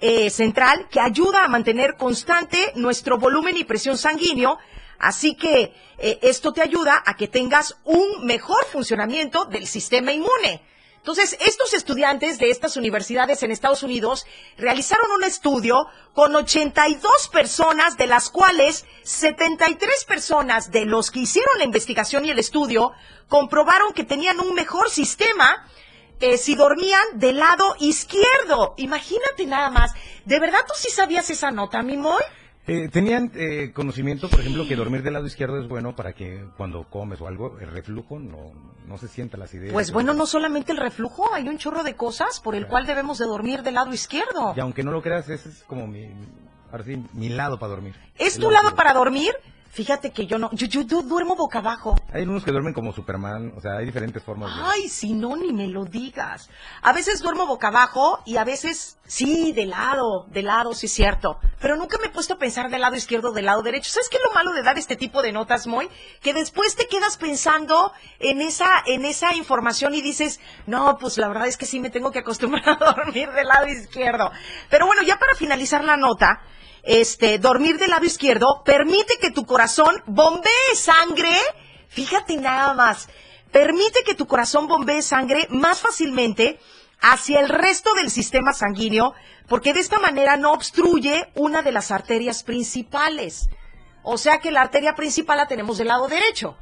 [SPEAKER 3] eh, central, que ayuda a mantener constante nuestro volumen y presión sanguíneo, Así que eh, esto te ayuda a que tengas un mejor funcionamiento del sistema inmune. Entonces, estos estudiantes de estas universidades en Estados Unidos realizaron un estudio con 82 personas, de las cuales 73 personas de los que hicieron la investigación y el estudio comprobaron que tenían un mejor sistema eh, si dormían del lado izquierdo. Imagínate nada más. ¿De verdad tú sí sabías esa nota, mi?
[SPEAKER 4] Eh, ¿Tenían eh, conocimiento, por ejemplo, que dormir del lado izquierdo es bueno para que cuando comes o algo, el reflujo no, no se sienta las ideas?
[SPEAKER 3] Pues bueno, no solamente el reflujo, hay un chorro de cosas por el cual debemos de dormir del lado izquierdo.
[SPEAKER 4] Y aunque no lo creas, ese es como mi, ahora sí, mi lado para dormir.
[SPEAKER 3] ¿Es tu lado para dormir? Fíjate que yo no, yo, yo, yo duermo boca abajo.
[SPEAKER 4] Hay unos que duermen como Superman, o sea, hay diferentes formas de...
[SPEAKER 3] Ay, si no, ni me lo digas. A veces duermo boca abajo y a veces, sí, de lado, de lado, sí es cierto. Pero nunca me he puesto a pensar del lado izquierdo, del lado derecho. ¿Sabes qué es lo malo de dar este tipo de notas, Moy? Que después te quedas pensando en esa, en esa información y dices, no, pues la verdad es que sí me tengo que acostumbrar a [LAUGHS] dormir del lado izquierdo. Pero bueno, ya para finalizar la nota, este, dormir del lado izquierdo permite que tu corazón bombee sangre. Fíjate nada más. Permite que tu corazón bombee sangre más fácilmente hacia el resto del sistema sanguíneo, porque de esta manera no obstruye una de las arterias principales. O sea que la arteria principal la tenemos del lado derecho.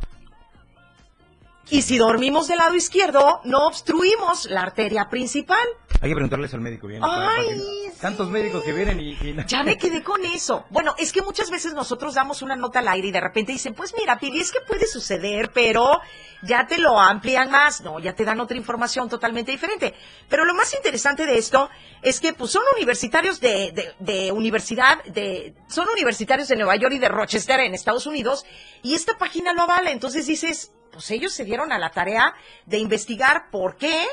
[SPEAKER 3] Y si dormimos del lado izquierdo, no obstruimos la arteria principal.
[SPEAKER 4] Hay que preguntarles al médico bien.
[SPEAKER 3] Ay,
[SPEAKER 4] Tantos médicos que vienen y...
[SPEAKER 3] Ya me quedé con eso. Bueno, es que muchas veces nosotros damos una nota al aire y de repente dicen, pues mira, Pili, es que puede suceder, pero ya te lo amplían más. No, ya te dan otra información totalmente diferente. Pero lo más interesante de esto es que pues son universitarios de, de, de universidad, de, son universitarios de Nueva York y de Rochester en Estados Unidos y esta página lo avala. Entonces dices, pues ellos se dieron a la tarea de investigar por qué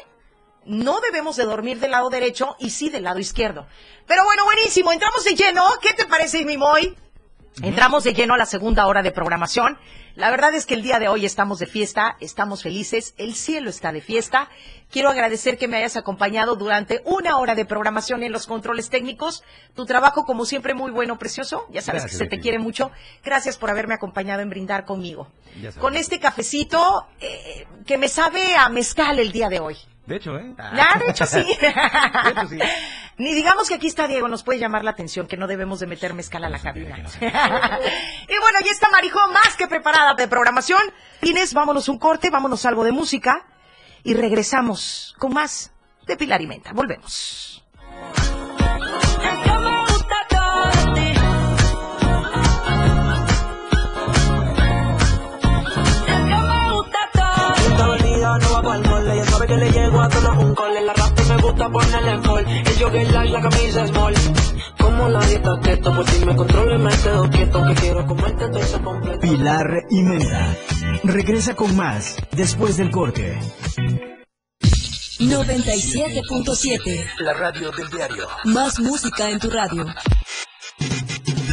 [SPEAKER 3] no debemos de dormir del lado derecho y sí del lado izquierdo. Pero bueno, buenísimo, entramos de lleno. ¿Qué te parece, mi Moy? Entramos de lleno a la segunda hora de programación. La verdad es que el día de hoy estamos de fiesta, estamos felices, el cielo está de fiesta. Quiero agradecer que me hayas acompañado durante una hora de programación en los controles técnicos. Tu trabajo, como siempre, muy bueno, precioso. Ya sabes
[SPEAKER 4] Gracias,
[SPEAKER 3] que se te quiere mucho. Gracias por haberme acompañado en brindar conmigo. Con este cafecito eh, que me sabe a mezcal el día de hoy.
[SPEAKER 4] De hecho, ¿eh?
[SPEAKER 3] Ya, de hecho sí. [LAUGHS]
[SPEAKER 4] De hecho, sí. [LAUGHS]
[SPEAKER 3] Ni digamos que aquí está Diego, nos puede llamar la atención que no debemos de meter mezcal a la cabina. [LAUGHS] y bueno, ya está Marijo más que preparada de programación. Inés, vámonos un corte, vámonos algo de música y regresamos con más de Pilar y Menta. Volvemos.
[SPEAKER 15] Sabe que le llego a todos un call. La rap me gusta ponerle en fall, el jogger large, la camisa small. Como la dieta keto, por si me controlo y me quedo quieto, que quiero comerte todo eso completo.
[SPEAKER 1] Pilar y Menta. Regresa con más después del corte.
[SPEAKER 7] 97.7.
[SPEAKER 2] La radio del diario.
[SPEAKER 7] Más música en tu radio.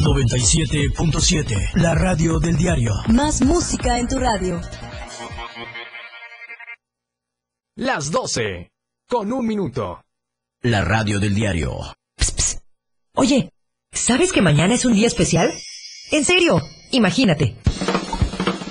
[SPEAKER 1] 97.7. La radio del diario.
[SPEAKER 7] Más música en tu radio.
[SPEAKER 5] Las 12. Con un minuto.
[SPEAKER 1] La radio del diario.
[SPEAKER 16] Oye, ¿sabes que mañana es un día especial? En serio, imagínate.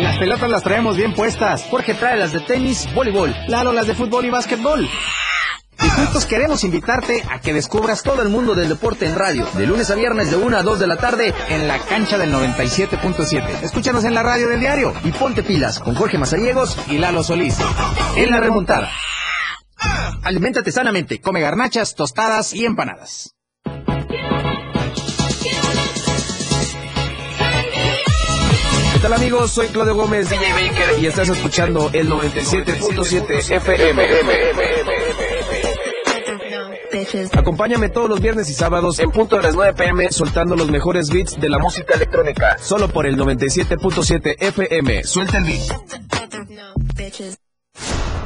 [SPEAKER 13] Las pelotas las traemos bien puestas. Jorge trae las de tenis, voleibol. Lalo las de fútbol y básquetbol. Y juntos queremos invitarte a que descubras todo el mundo del deporte en radio, de lunes a viernes de 1 a 2 de la tarde en la cancha del 97.7. Escúchanos en la radio del diario y ponte pilas con Jorge Mazariegos y Lalo Solís. En la remontada. Aliméntate sanamente, come garnachas, tostadas y empanadas. Tal amigos? Soy Claudio Gómez, DJ Baker, y estás escuchando el 97.7 FM. Acompáñame todos los viernes y sábados en punto de las 9 pm soltando los mejores beats de la música electrónica. Solo por el 97.7 FM. Suelta el beat.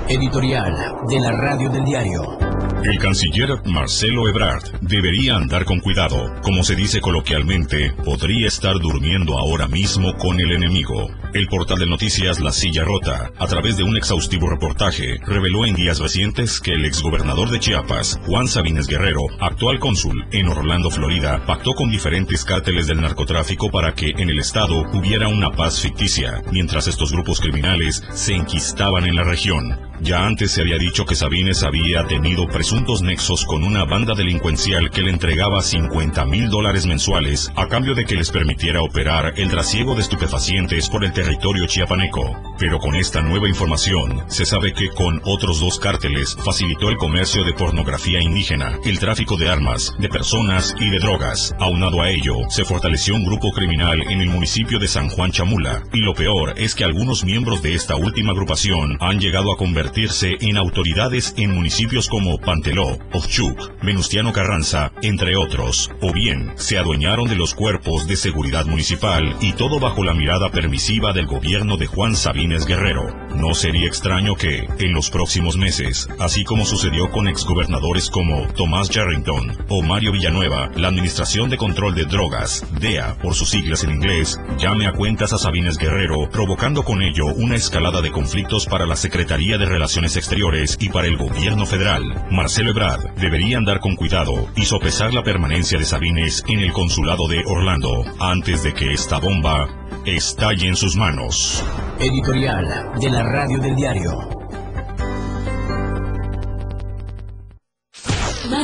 [SPEAKER 1] Editorial de la radio del diario.
[SPEAKER 17] El canciller Marcelo Ebrard debería andar con cuidado. Como se dice coloquialmente, podría estar durmiendo ahora mismo con el enemigo. El portal de noticias La Silla Rota, a través de un exhaustivo reportaje, reveló en días recientes que el exgobernador de Chiapas, Juan Sabines Guerrero, actual cónsul en Orlando, Florida, pactó con diferentes cárteles del narcotráfico para que en el estado hubiera una paz ficticia, mientras estos grupos criminales se enquistaban en la región. Ya antes se había dicho que Sabines había tenido presuntos nexos con una banda delincuencial que le entregaba 50 mil dólares mensuales a cambio de que les permitiera operar el trasiego de estupefacientes por el territorio chiapaneco. Pero con esta nueva información, se sabe que con otros dos cárteles facilitó el comercio de pornografía indígena, el tráfico de armas, de personas y de drogas. Aunado a ello, se fortaleció un grupo criminal en el municipio de San Juan Chamula. Y lo peor es que algunos miembros de esta última agrupación han llegado a convertirse en autoridades en municipios como Panteló, Ochuk, Venustiano Carranza, entre otros. O bien, se adueñaron de los cuerpos de seguridad municipal y todo bajo la mirada permisiva del gobierno de Juan Sabines Guerrero. No sería extraño que, en los próximos meses, así como sucedió con exgobernadores como Tomás Yarrington o Mario Villanueva, la Administración de Control de Drogas, DEA por sus siglas en inglés, llame a cuentas a Sabines Guerrero, provocando con ello una escalada de conflictos para la Secretaría de Relaciones Exteriores y para el gobierno federal. Marcelo Ebrard debería andar con cuidado y sopesar la permanencia de Sabines en el consulado de Orlando antes de que esta bomba estalle en sus manos.
[SPEAKER 1] Editorial de la Radio del Diario.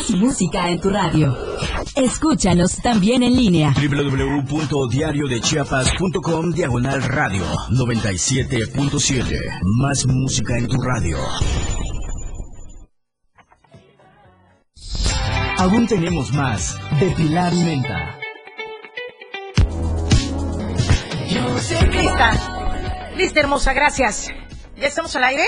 [SPEAKER 7] Más música en tu radio. Escúchanos también en línea.
[SPEAKER 1] www.diariodechiapas.com Diagonal Radio 97.7. Más música en tu radio. Aún tenemos más de Pilar y Menta.
[SPEAKER 3] Lista. Lista, hermosa, gracias. ¿Ya estamos al aire?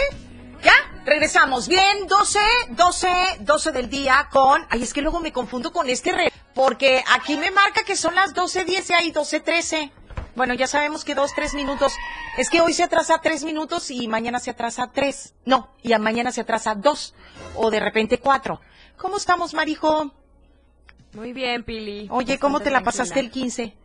[SPEAKER 3] Regresamos. Bien, 12, 12, 12 del día con... Ay, es que luego me confundo con este re... Porque aquí me marca que son las 12.10 y hay 12.13. Bueno, ya sabemos que dos, tres minutos. Es que hoy se atrasa tres minutos y mañana se atrasa tres. No, y a mañana se atrasa dos. O de repente cuatro. ¿Cómo estamos, Marijo?
[SPEAKER 18] Muy bien, Pili.
[SPEAKER 3] Oye, ¿cómo te la pasaste el 15?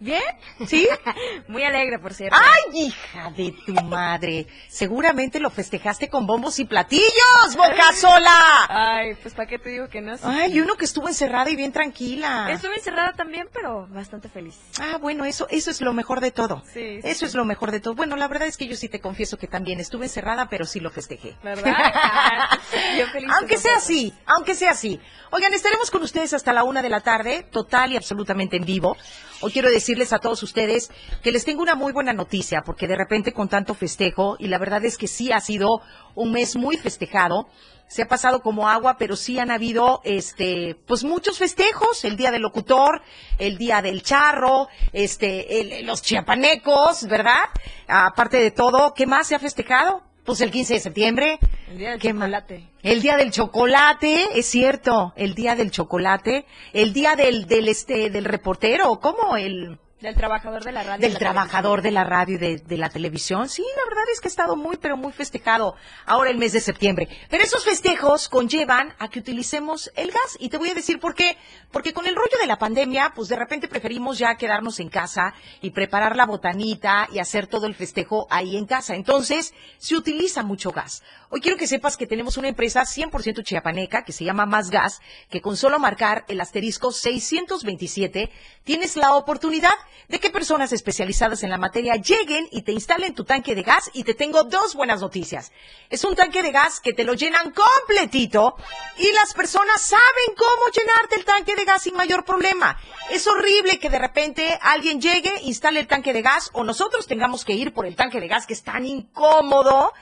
[SPEAKER 18] ¿Bien?
[SPEAKER 3] ¿Sí? [LAUGHS]
[SPEAKER 18] Muy alegre, por cierto.
[SPEAKER 3] ¡Ay, hija de tu madre! Seguramente lo festejaste con bombos y platillos, boca sola.
[SPEAKER 18] Ay, pues ¿para qué te digo que no?
[SPEAKER 3] Ay, y uno que estuvo encerrada y bien tranquila.
[SPEAKER 18] Estuve encerrada también, pero bastante feliz.
[SPEAKER 3] Ah, bueno, eso, eso es lo mejor de todo.
[SPEAKER 18] Sí.
[SPEAKER 3] Eso es lo mejor de todo. Bueno, la verdad es que yo sí te confieso que también estuve encerrada, pero sí lo festejé.
[SPEAKER 18] ¿Verdad? [LAUGHS] Yo feliz
[SPEAKER 3] aunque sea así, aunque sea así. Oigan, estaremos con ustedes hasta la una de la tarde, total y absolutamente en vivo. Hoy quiero decirles a todos ustedes que les tengo una muy buena noticia, porque de repente con tanto festejo, y la verdad es que sí ha sido un mes muy festejado, se ha pasado como agua, pero sí han habido, este, pues muchos festejos, el día del locutor, el día del charro, este, el- los chiapanecos, ¿verdad? Aparte de todo, ¿qué más se ha festejado? Pues el 15 de septiembre.
[SPEAKER 18] El día del
[SPEAKER 3] ¿Qué
[SPEAKER 18] chocolate.
[SPEAKER 3] El día del chocolate, es cierto, el día del chocolate, el día del, del este, del reportero, ¿cómo? El,
[SPEAKER 18] Del trabajador de la radio.
[SPEAKER 3] del
[SPEAKER 18] la
[SPEAKER 3] trabajador de la radio y de, de la televisión. Sí, la verdad es que ha estado muy, pero muy festejado ahora el mes de septiembre. Pero esos festejos conllevan a que utilicemos el gas. Y te voy a decir por qué. Porque con el rollo de la pandemia, pues de repente preferimos ya quedarnos en casa y preparar la botanita y hacer todo el festejo ahí en casa. Entonces, se utiliza mucho gas. Hoy quiero que sepas que tenemos una empresa 100% chiapaneca que se llama Más Gas, que con solo marcar el asterisco 627 tienes la oportunidad de que personas especializadas en la materia lleguen y te instalen tu tanque de gas y te tengo dos buenas noticias. Es un tanque de gas que te lo llenan completito y las personas saben cómo llenarte el tanque de gas sin mayor problema. Es horrible que de repente alguien llegue, instale el tanque de gas o nosotros tengamos que ir por el tanque de gas que es tan incómodo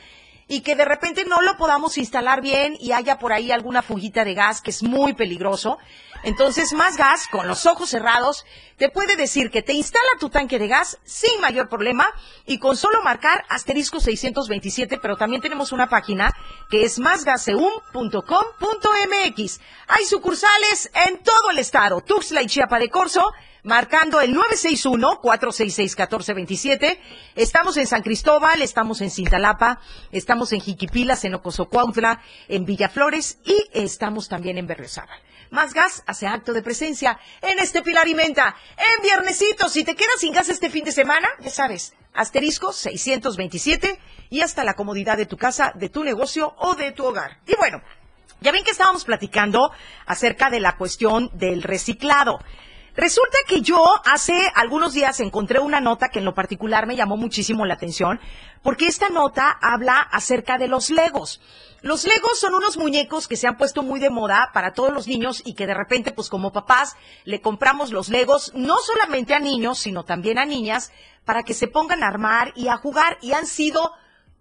[SPEAKER 3] y que de repente no lo podamos instalar bien y haya por ahí alguna fugita de gas que es muy peligroso. Entonces, más gas, con los ojos cerrados, te puede decir que te instala tu tanque de gas sin mayor problema y con solo marcar asterisco 627, pero también tenemos una página que es másgaseum.com.mx. Hay sucursales en todo el estado, Tuxtla y Chiapa de Corzo, marcando el 961-466-1427. Estamos en San Cristóbal, estamos en Cintalapa, estamos en Jiquipilas, en Ocosocuautla, en Villaflores y estamos también en Berriozábal. Más gas hace acto de presencia en este Pilar y Menta. En viernesito, si te quedas sin gas este fin de semana, ya sabes, asterisco 627 y hasta la comodidad de tu casa, de tu negocio o de tu hogar. Y bueno, ya ven que estábamos platicando acerca de la cuestión del reciclado. Resulta que yo hace algunos días encontré una nota que en lo particular me llamó muchísimo la atención, porque esta nota habla acerca de los legos. Los legos son unos muñecos que se han puesto muy de moda para todos los niños y que de repente, pues como papás, le compramos los legos no solamente a niños, sino también a niñas, para que se pongan a armar y a jugar y han sido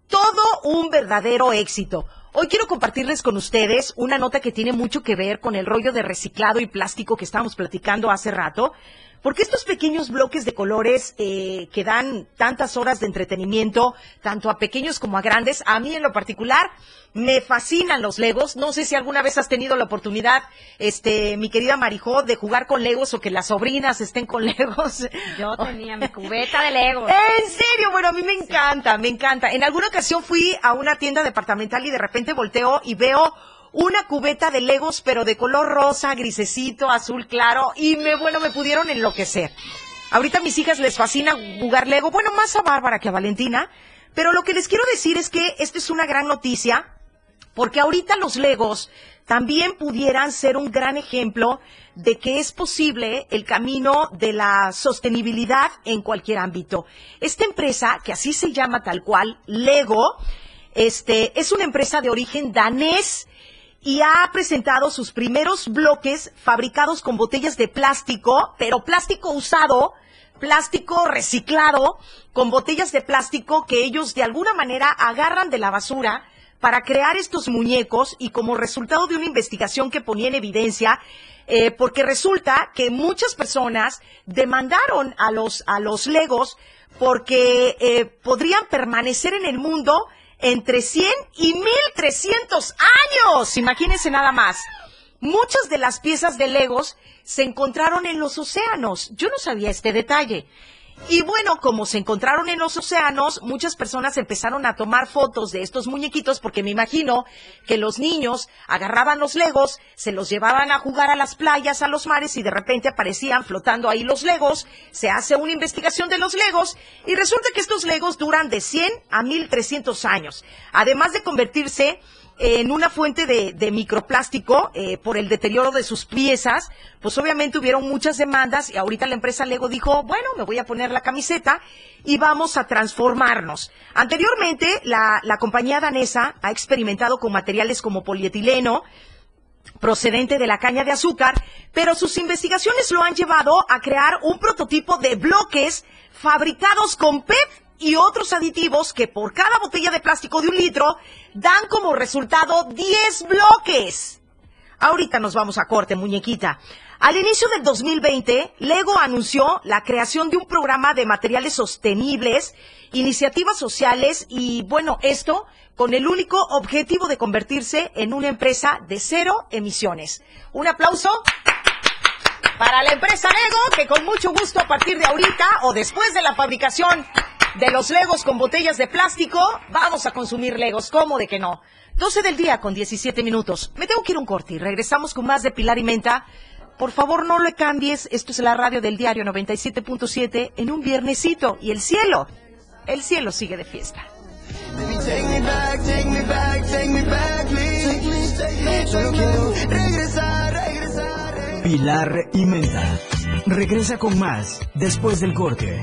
[SPEAKER 3] todo un verdadero éxito. Hoy quiero compartirles con ustedes una nota que tiene mucho que ver con el rollo de reciclado y plástico que estábamos platicando hace rato, Porque estos pequeños bloques de colores eh, que dan tantas horas de entretenimiento, tanto a pequeños como a grandes, a mí en lo particular me fascinan los Legos. No sé si alguna vez has tenido la oportunidad, este, mi querida Marijó, de jugar con Legos o que las sobrinas estén con [LAUGHS] Legos.
[SPEAKER 18] Yo tenía mi cubeta de Legos.
[SPEAKER 3] En serio, bueno, a mí me encanta, me encanta. En alguna ocasión fui a una tienda departamental y de repente volteo y veo una cubeta de Legos, pero de color rosa, grisecito, azul claro, y me, bueno, me pudieron enloquecer. Ahorita mis hijas les fascina jugar Lego, bueno, más a Bárbara que a Valentina, pero lo que les quiero decir es que esta es una gran noticia, porque ahorita los Legos también pudieran ser un gran ejemplo de que es posible el camino de la sostenibilidad en cualquier ámbito. Esta empresa, que así se llama tal cual, Lego, este, es una empresa de origen danés y ha presentado sus primeros bloques fabricados con botellas de plástico, pero plástico usado, plástico reciclado, con botellas de plástico que ellos de alguna manera agarran de la basura para crear estos muñecos y como resultado de una investigación que ponía en evidencia, eh, porque resulta que muchas personas demandaron a los, a los Legos porque eh, podrían permanecer en el mundo entre 100 y 1300 años. Imagínense nada más. Muchas de las piezas de Legos se encontraron en los océanos. Yo no sabía este detalle. Y bueno, como se encontraron en los océanos, muchas personas empezaron a tomar fotos de estos muñequitos porque me imagino que los niños agarraban los legos, se los llevaban a jugar a las playas, a los mares y de repente aparecían flotando ahí los legos. Se hace una investigación de los legos y resulta que estos legos duran de 100 a 1300 años. Además de convertirse en una fuente de, microplástico eh, por el deterioro de sus piezas, pues obviamente hubieron muchas demandas y ahorita la empresa Lego dijo, bueno, me voy a poner la camiseta y vamos a transformarnos. Anteriormente, la, la compañía danesa ha experimentado con materiales como polietileno, procedente de la caña de azúcar, pero sus investigaciones lo han llevado a crear un prototipo de bloques fabricados con PEP y otros aditivos que por cada botella de plástico de un litro dan como resultado 10 bloques. Ahorita nos vamos a corte, muñequita. Al inicio del 2020, Lego anunció la creación de un programa de materiales sostenibles, iniciativas sociales y, bueno, esto con el único objetivo de convertirse en una empresa de cero emisiones. Un aplauso para la empresa Lego, que con mucho gusto a partir de ahorita o después de la fabricación de los Legos con botellas de plástico, vamos a consumir Legos, ¿cómo de que no? 12 del día con 17 minutos. Me tengo que ir a un corte y regresamos con más de Pilar y Menta. Por favor, no le cambies. Esto es la radio del diario 97.7 en un viernesito. Y el cielo, el cielo sigue de fiesta.
[SPEAKER 19] Take me back, take me back, take me back, please. Yo quiero regresar, regresar.
[SPEAKER 1] Pilar y Menta. Regresa con más después del corte.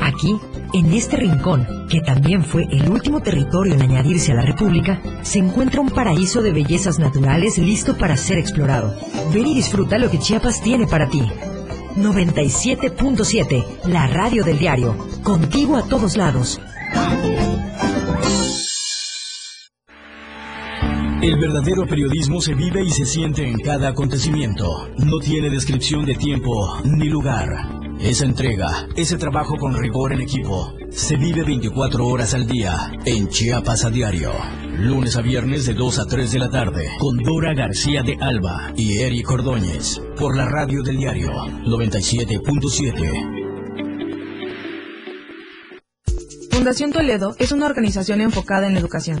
[SPEAKER 16] Aquí, en este rincón, que también fue el último territorio en añadirse a la República, se encuentra un paraíso de bellezas naturales listo para ser explorado. Ven y disfruta lo que Chiapas tiene para ti. 97.7, la radio del diario, contigo a todos lados.
[SPEAKER 1] El verdadero periodismo se vive y se siente en cada acontecimiento. No tiene descripción de tiempo ni lugar. Esa entrega, ese trabajo con rigor en equipo, se vive 24 horas al día en Chiapas a diario. Lunes a viernes de 2 a 3 de la tarde con Dora García de Alba y Eric Ordóñez por la radio del diario 97.7.
[SPEAKER 20] Fundación Toledo es una organización enfocada en la educación.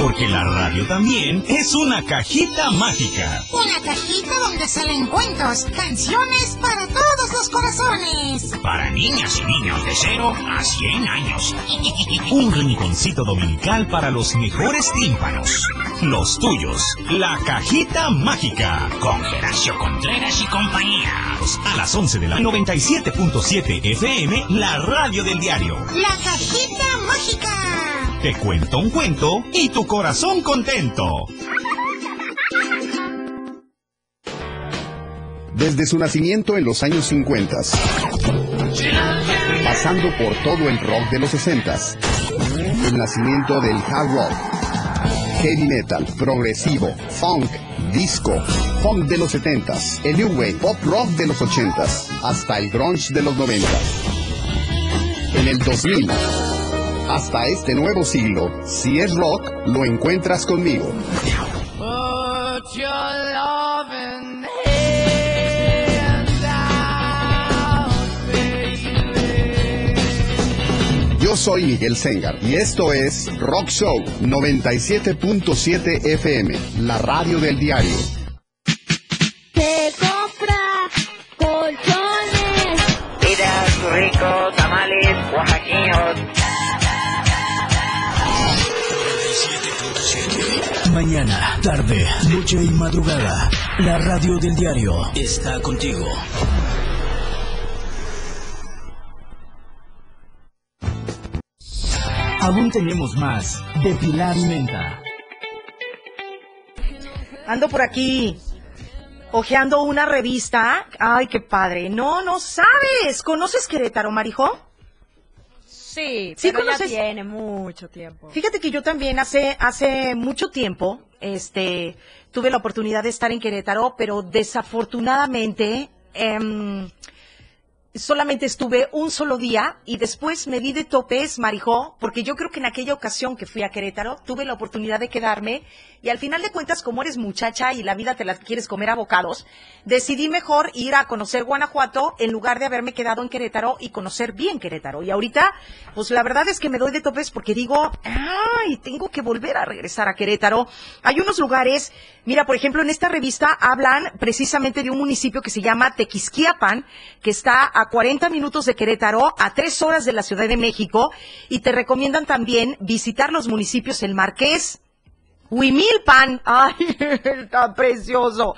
[SPEAKER 17] Porque la radio también es una cajita mágica.
[SPEAKER 21] Una cajita donde salen cuentos, canciones para todos los corazones.
[SPEAKER 17] Para niñas y niños de 0 a 100 años. [LAUGHS] Un rinconcito dominical para los mejores tímpanos. Los tuyos. La cajita mágica. Con Geracio Contreras y compañía. A las 11 de la 97.7 FM, la radio del diario.
[SPEAKER 21] La cajita mágica.
[SPEAKER 17] Te cuento un cuento y tu corazón contento.
[SPEAKER 6] Desde su nacimiento en los años 50, pasando por todo el rock de los 60, el nacimiento del hard rock, heavy metal, progresivo, funk, disco, funk de los 70, el new wave, pop rock de los 80, hasta el grunge de los 90. En el 2000, hasta este nuevo siglo, si es rock, lo encuentras conmigo. Yo soy Miguel Sengar y esto es Rock Show 97.7 FM, la radio del diario.
[SPEAKER 1] Mañana, tarde, noche y madrugada. La radio del diario está contigo. Aún tenemos más de Pilar y Menta.
[SPEAKER 3] Ando por aquí ojeando una revista. Ay, qué padre. No, no sabes. ¿Conoces Querétaro, Marijo?
[SPEAKER 18] Sí,
[SPEAKER 3] Sí,
[SPEAKER 18] pero ya
[SPEAKER 3] conoces-
[SPEAKER 18] tiene mucho tiempo.
[SPEAKER 3] Fíjate que yo también hace, hace mucho tiempo, este, tuve la oportunidad de estar en Querétaro, pero desafortunadamente, em, solamente estuve un solo día y después me di de topes, Marijó, porque yo creo que en aquella ocasión que fui a Querétaro tuve la oportunidad de quedarme y al final de cuentas, como eres muchacha y la vida te la quieres comer a bocados, decidí mejor ir a conocer Guanajuato en lugar de haberme quedado en Querétaro y conocer bien Querétaro. Y ahorita, pues la verdad es que me doy de topes porque digo, ay, tengo que volver a regresar a Querétaro. Hay unos lugares, mira, por ejemplo, en esta revista hablan precisamente de un municipio que se llama Tequisquiapan, que está a 40 minutos de Querétaro, a 3 horas de la Ciudad de México, y te recomiendan también visitar los municipios El Marqués, Huimilpan, [LAUGHS] ay, está precioso.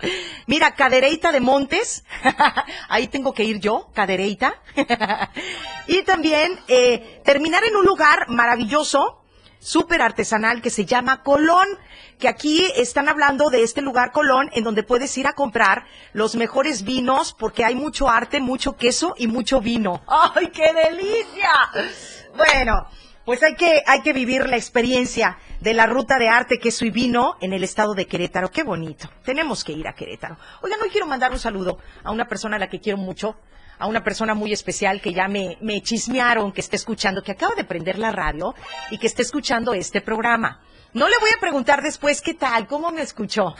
[SPEAKER 3] Mira, Cadereyta de Montes, [LAUGHS] ahí tengo que ir yo, Cadereyta. [LAUGHS] y también eh, terminar en un lugar maravilloso, súper artesanal, que se llama Colón, que aquí están hablando de este lugar Colón, en donde puedes ir a comprar los mejores vinos, porque hay mucho arte, mucho queso y mucho vino. [LAUGHS] ¡Ay, qué delicia! Bueno, pues hay que, hay que vivir la experiencia de la ruta de arte, queso y vino en el estado de Querétaro. Qué bonito. Tenemos que ir a Querétaro. Oigan, hoy quiero mandar un saludo a una persona a la que quiero mucho, a una persona muy especial que ya me, me chismearon, que está escuchando, que acaba de prender la radio y que está escuchando este programa. No le voy a preguntar después qué tal, cómo me escuchó,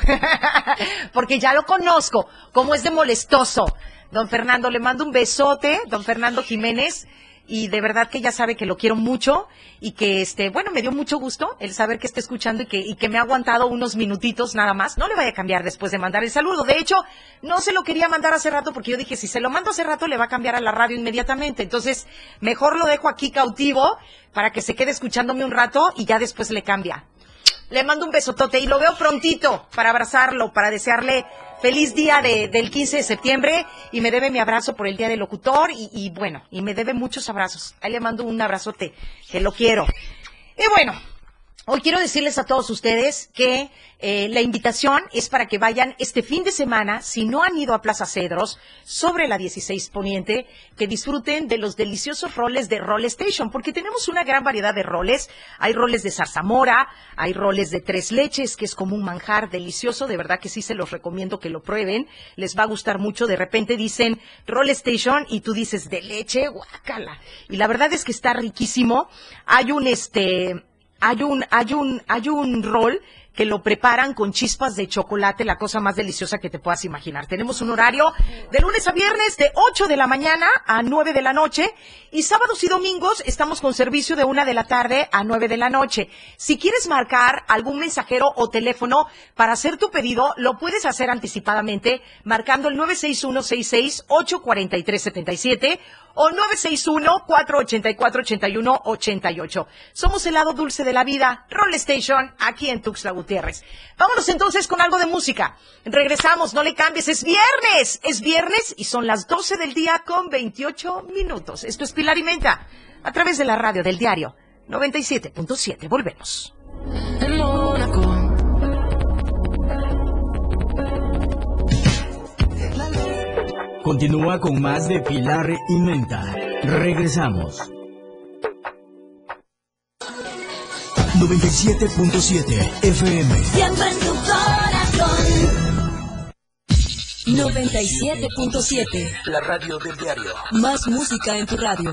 [SPEAKER 3] [LAUGHS] porque ya lo conozco, cómo es de molestoso. Don Fernando, le mando un besote, don Fernando Jiménez, y de verdad que ya sabe que lo quiero mucho y que este, bueno, me dio mucho gusto el saber que está escuchando y que, y que me ha aguantado unos minutitos nada más. No le vaya a cambiar después de mandar el saludo. De hecho, no se lo quería mandar hace rato porque yo dije, si se lo mando hace rato le va a cambiar a la radio inmediatamente. Entonces, mejor lo dejo aquí cautivo para que se quede escuchándome un rato y ya después le cambia. Le mando un besotote y lo veo prontito para abrazarlo, para desearle feliz día de- del 15 de septiembre y me debe mi abrazo por el día del locutor y, y bueno, y me debe muchos abrazos. Ahí le mando un abrazote, que lo quiero. Y bueno, Hoy quiero decirles a todos ustedes que eh, la invitación es para que vayan este fin de semana, si no han ido a Plaza Cedros, sobre la 16 Poniente, que disfruten de los deliciosos roles de Roll Station, porque tenemos una gran variedad de roles. Hay roles de zarzamora, hay roles de tres leches, que es como un manjar delicioso, de verdad que sí se los recomiendo que lo prueben, les va a gustar mucho. De repente dicen Roll Station y tú dices de leche, guácala. Y la verdad es que está riquísimo. Hay un este hay un, hay un, hay un rol que lo preparan con chispas de chocolate, la cosa más deliciosa que te puedas imaginar. Tenemos un horario de lunes a viernes de 8 de la mañana a 9 de la noche y sábados y domingos estamos con servicio de 1 de la tarde a 9 de la noche. Si quieres marcar algún mensajero o teléfono para hacer tu pedido, lo puedes hacer anticipadamente marcando el 961-66-843-77 o 961-484-8188. Somos el lado dulce de la vida, Roll Station, aquí en Tuxtla Gutiérrez. Vámonos entonces con algo de música. Regresamos, no le cambies, es viernes, es viernes y son las 12 del día con 28 minutos. Esto es Pilar y Menta, a través de la radio del diario 97.7. Volvemos.
[SPEAKER 15] En Mónaco.
[SPEAKER 1] Continúa con más de Pilar y Menta. Regresamos. 97.7 FM.
[SPEAKER 7] Siempre en tu corazón. 97.7.
[SPEAKER 2] La radio del diario.
[SPEAKER 7] Más música en tu radio.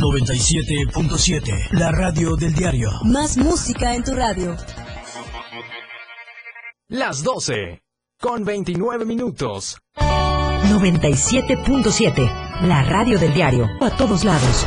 [SPEAKER 1] 97.7. La radio del diario.
[SPEAKER 7] Más música en tu radio.
[SPEAKER 5] Las 12. Con 29 minutos.
[SPEAKER 16] 97.7. La radio del diario. A todos lados.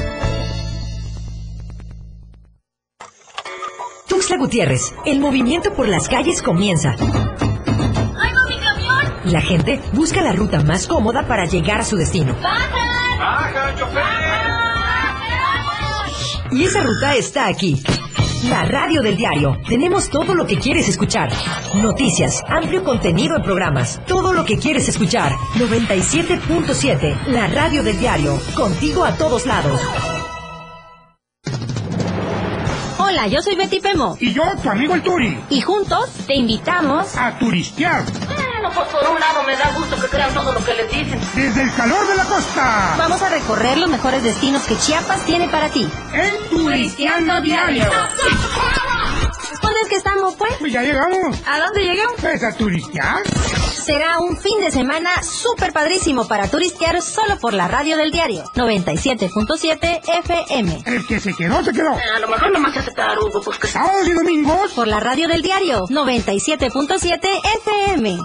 [SPEAKER 16] Tuxtla Gutiérrez, el movimiento por las calles comienza.
[SPEAKER 21] ¡Traigo mi camión!
[SPEAKER 16] La gente busca la ruta más cómoda para llegar a su destino.
[SPEAKER 21] ¡Baja, chofer!
[SPEAKER 16] Y esa ruta está aquí. La radio del diario. Tenemos todo lo que quieres escuchar. Noticias, amplio contenido en programas. Todo lo que quieres escuchar. 97.7. La radio del diario. Contigo a todos lados.
[SPEAKER 10] Hola, yo soy Betty Pemo.
[SPEAKER 11] Y yo, tu amigo el Turi.
[SPEAKER 10] Y juntos te invitamos
[SPEAKER 11] A turistear.
[SPEAKER 12] Bueno, pues por un lado me da gusto que crean todo lo que les dicen.
[SPEAKER 11] Desde el calor de la costa.
[SPEAKER 10] Vamos a recorrer los mejores destinos que Chiapas tiene para ti.
[SPEAKER 11] En Turisteando Diario.
[SPEAKER 10] ¿Dónde es que estamos, pues?
[SPEAKER 11] Pues ya llegamos.
[SPEAKER 10] ¿A dónde llegamos?
[SPEAKER 11] Pues a turistear.
[SPEAKER 10] Será un fin de semana súper padrísimo para turistear solo por la radio del diario 97.7 FM.
[SPEAKER 11] El que se quedó, se quedó.
[SPEAKER 12] A lo mejor nomás se hace tarugo, pues que...
[SPEAKER 11] Sábados y domingos.
[SPEAKER 10] Por la radio del diario 97.7 FM.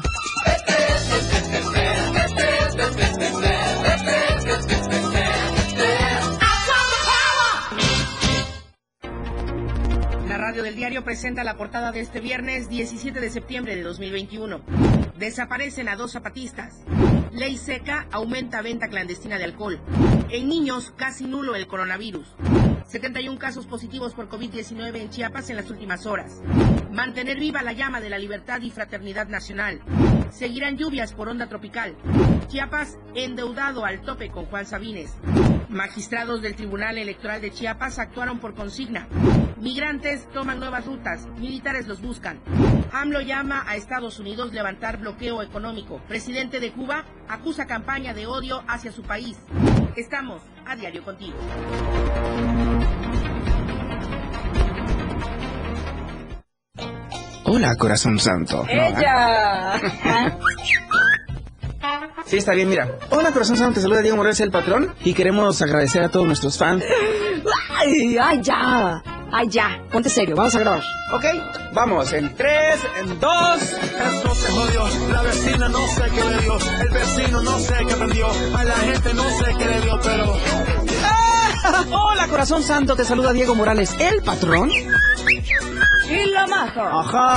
[SPEAKER 22] Del diario presenta la portada de este viernes 17 de septiembre de 2021. Desaparecen a dos zapatistas. Ley seca aumenta venta clandestina de alcohol. En niños casi nulo el coronavirus.
[SPEAKER 9] 71 casos positivos por COVID-19 en Chiapas en las últimas horas. Mantener viva la llama de la libertad y fraternidad nacional. Seguirán lluvias por onda tropical. Chiapas endeudado al tope con Juan Sabines. Magistrados del Tribunal Electoral de Chiapas actuaron por consigna. Migrantes toman nuevas rutas, militares los buscan. AMLO llama a Estados Unidos levantar bloqueo económico. Presidente de Cuba acusa campaña de odio hacia su país. Estamos a diario contigo.
[SPEAKER 13] Hola, corazón santo.
[SPEAKER 18] Ella.
[SPEAKER 13] Sí, está bien, mira. Hola, corazón santo, te saluda Diego Morales, el patrón. Y queremos agradecer a todos nuestros fans.
[SPEAKER 18] Ay, ay, ya. Ay, ya. Ponte serio, vamos a grabar.
[SPEAKER 13] Ok, vamos, en tres, en dos.
[SPEAKER 23] Esto se jodió, la vecina no sé qué le dio, el vecino no sé qué prendió, a la gente no sé qué le dio, pero...
[SPEAKER 13] ¡Ah! Hola, corazón santo, te saluda Diego Morales, el patrón.
[SPEAKER 18] Y la maja.
[SPEAKER 13] Ajá.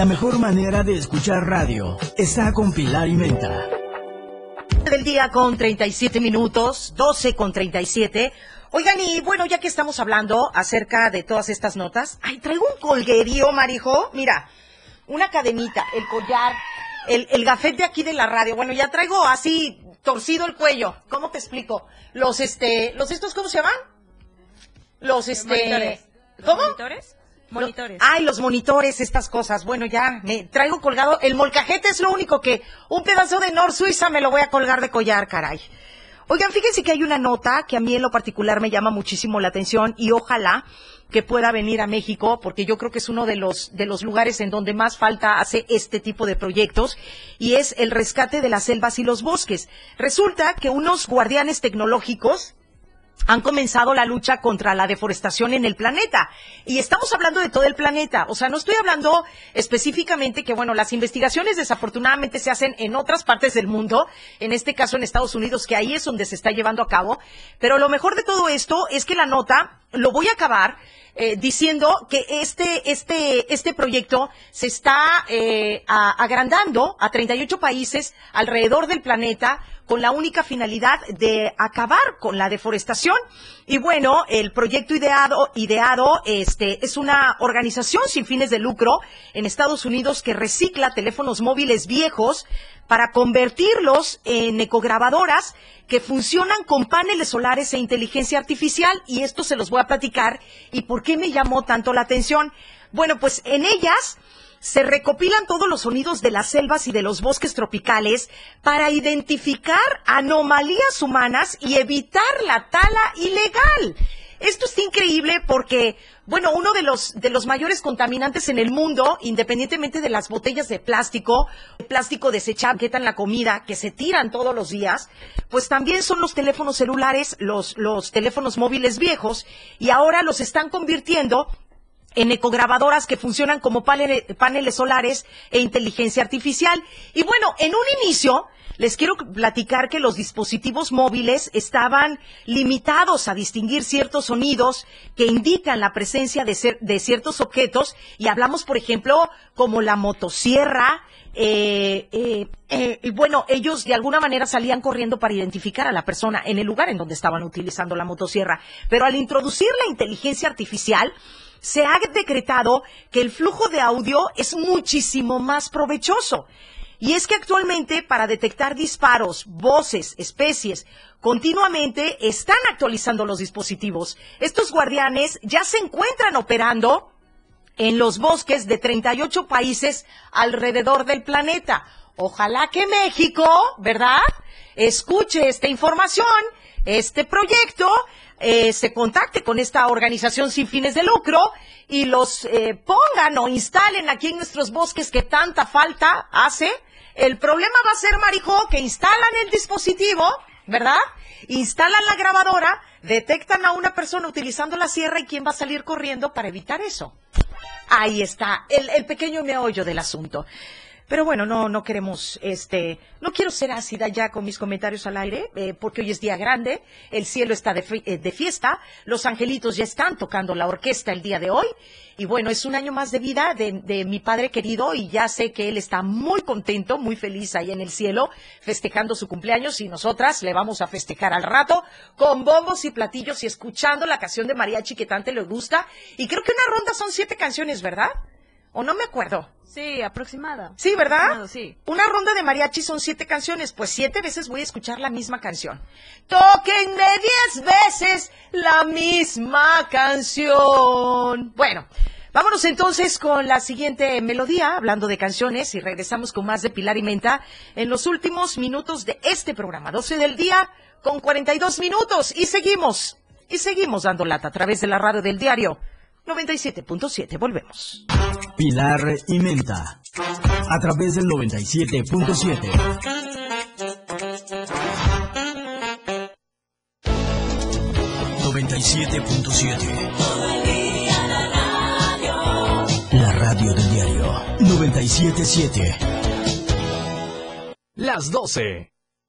[SPEAKER 1] La mejor manera de escuchar radio está con Pilar y Menta.
[SPEAKER 3] del día con 37 minutos, 12 con 37. Oigan, y bueno, ya que estamos hablando acerca de todas estas notas, ay, traigo un colguerío, Marijo. Mira, una cadenita, el collar, el, el gafete aquí de la radio. Bueno, ya traigo así torcido el cuello. ¿Cómo te explico? Los, este, los estos, ¿cómo se llaman? Los, este... ¿Cómo?
[SPEAKER 18] ¿Monitores? Monitores.
[SPEAKER 3] Ay, los monitores, estas cosas. Bueno, ya, me traigo colgado. El molcajete es lo único que. Un pedazo de Nor Suiza me lo voy a colgar de collar, caray. Oigan, fíjense que hay una nota que a mí en lo particular me llama muchísimo la atención y ojalá que pueda venir a México, porque yo creo que es uno de los, de los lugares en donde más falta hace este tipo de proyectos, y es el rescate de las selvas y los bosques. Resulta que unos guardianes tecnológicos, han comenzado la lucha contra la deforestación en el planeta. Y estamos hablando de todo el planeta. O sea, no estoy hablando específicamente que, bueno, las investigaciones desafortunadamente se hacen en otras partes del mundo, en este caso en Estados Unidos, que ahí es donde se está llevando a cabo. Pero lo mejor de todo esto es que la nota, lo voy a acabar eh, diciendo que este, este, este proyecto se está eh, a- agrandando a 38 países alrededor del planeta con la única finalidad de acabar con la deforestación. Y bueno, el proyecto ideado, ideado este, es una organización sin fines de lucro en Estados Unidos que recicla teléfonos móviles viejos para convertirlos en ecograbadoras que funcionan con paneles solares e inteligencia artificial. Y esto se los voy a platicar. ¿Y por qué me llamó tanto la atención? Bueno, pues en ellas se recopilan todos los sonidos de las selvas y de los bosques tropicales para identificar anomalías humanas y evitar la tala ilegal. Esto está increíble porque, bueno, uno de los, de los mayores contaminantes en el mundo, independientemente de las botellas de plástico, plástico desechable que en la comida, que se tiran todos los días, pues también son los teléfonos celulares, los, los teléfonos móviles viejos, y ahora los están convirtiendo en ecograbadoras que funcionan como panele- paneles solares e inteligencia artificial. Y bueno, en un inicio, les quiero platicar que los dispositivos móviles estaban limitados a distinguir ciertos sonidos que indican la presencia de, cer- de ciertos objetos. Y hablamos, por ejemplo, como la motosierra, eh, eh, eh, y bueno, ellos de alguna manera salían corriendo para identificar a la persona en el lugar en donde estaban utilizando la motosierra. Pero al introducir la inteligencia artificial, se ha decretado que el flujo de audio es muchísimo más provechoso. Y es que actualmente para detectar disparos, voces, especies, continuamente están actualizando los dispositivos. Estos guardianes ya se encuentran operando en los bosques de 38 países alrededor del planeta. Ojalá que México, ¿verdad? Escuche esta información este proyecto eh, se contacte con esta organización sin fines de lucro y los eh, pongan o instalen aquí en nuestros bosques que tanta falta hace. El problema va a ser, Marijo, que instalan el dispositivo, ¿verdad? Instalan la grabadora, detectan a una persona utilizando la sierra y quién va a salir corriendo para evitar eso. Ahí está, el, el pequeño meollo del asunto. Pero bueno, no, no queremos, este, no quiero ser ácida ya con mis comentarios al aire, eh, porque hoy es día grande, el cielo está eh, de fiesta, los angelitos ya están tocando la orquesta el día de hoy, y bueno, es un año más de vida de, de mi padre querido, y ya sé que él está muy contento, muy feliz ahí en el cielo, festejando su cumpleaños, y nosotras le vamos a festejar al rato, con bombos y platillos, y escuchando la canción de mariachi que tanto le gusta, y creo que una ronda son siete canciones, ¿verdad? ¿O no me acuerdo?
[SPEAKER 18] Sí, aproximada.
[SPEAKER 3] Sí, ¿verdad?
[SPEAKER 18] Aproximado, sí.
[SPEAKER 3] Una ronda de mariachi son siete canciones, pues siete veces voy a escuchar la misma canción. Tóquenme diez veces la misma canción. Bueno, vámonos entonces con la siguiente melodía, hablando de canciones, y regresamos con más de Pilar y Menta en los últimos minutos de este programa, 12 del día con 42 minutos, y seguimos, y seguimos dando lata a través de la radio del diario 97.7. Volvemos.
[SPEAKER 1] Pilar y Menta. A través del 97.7. 97.7. La radio del diario 977.
[SPEAKER 5] Las 12.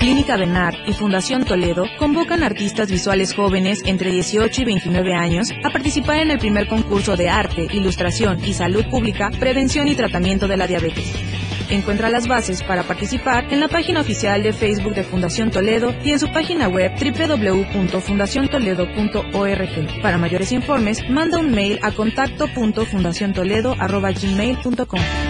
[SPEAKER 20] Clínica Benar y Fundación Toledo convocan artistas visuales jóvenes entre 18 y 29 años a participar en el primer concurso de arte, ilustración y salud pública, prevención y tratamiento de la diabetes. Encuentra las bases para participar en la página oficial de Facebook de Fundación Toledo y en su página web www.fundaciontoledo.org. Para mayores informes, manda un mail a contacto.fundaciontoledo.gmail.com.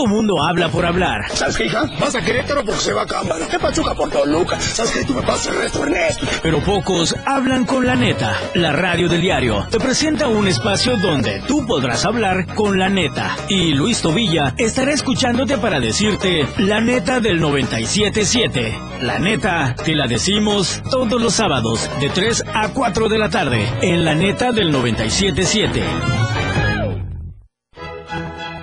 [SPEAKER 1] Todo mundo habla por hablar.
[SPEAKER 24] ¿Sabes qué, hija? Vas a Querétaro porque se va a cámara. ¿Qué pachuca por Toluca? ¿Sabes qué? Tú me pasas el resto, Ernesto.
[SPEAKER 1] Pero pocos hablan con la neta. La radio del diario te presenta un espacio donde tú podrás hablar con la neta. Y Luis Tobilla estará escuchándote para decirte la neta del 97.7. La neta te la decimos todos los sábados de 3 a 4 de la tarde en la neta del 97.7.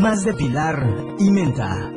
[SPEAKER 1] Más de Pilar y Menta.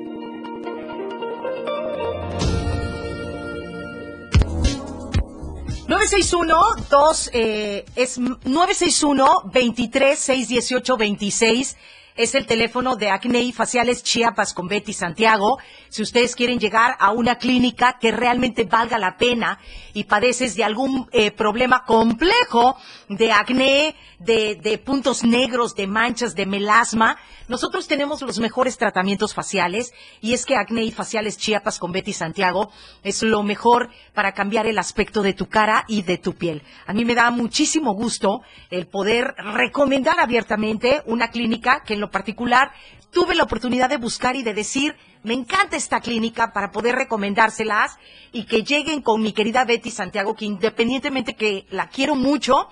[SPEAKER 3] ...961-2... Eh, es 961-23-618-26... Es el teléfono de Acne y Faciales Chiapas con Betty Santiago. Si ustedes quieren llegar a una clínica que realmente valga la pena y padeces de algún eh, problema complejo de acné, de, de puntos negros, de manchas, de melasma, nosotros tenemos los mejores tratamientos faciales y es que Acne y Faciales Chiapas con Betty Santiago es lo mejor para cambiar el aspecto de tu cara y de tu piel. A mí me da muchísimo gusto el poder recomendar abiertamente una clínica que en lo particular tuve la oportunidad de buscar y de decir, me encanta esta clínica para poder recomendárselas y que lleguen con mi querida Betty Santiago, que independientemente que la quiero mucho,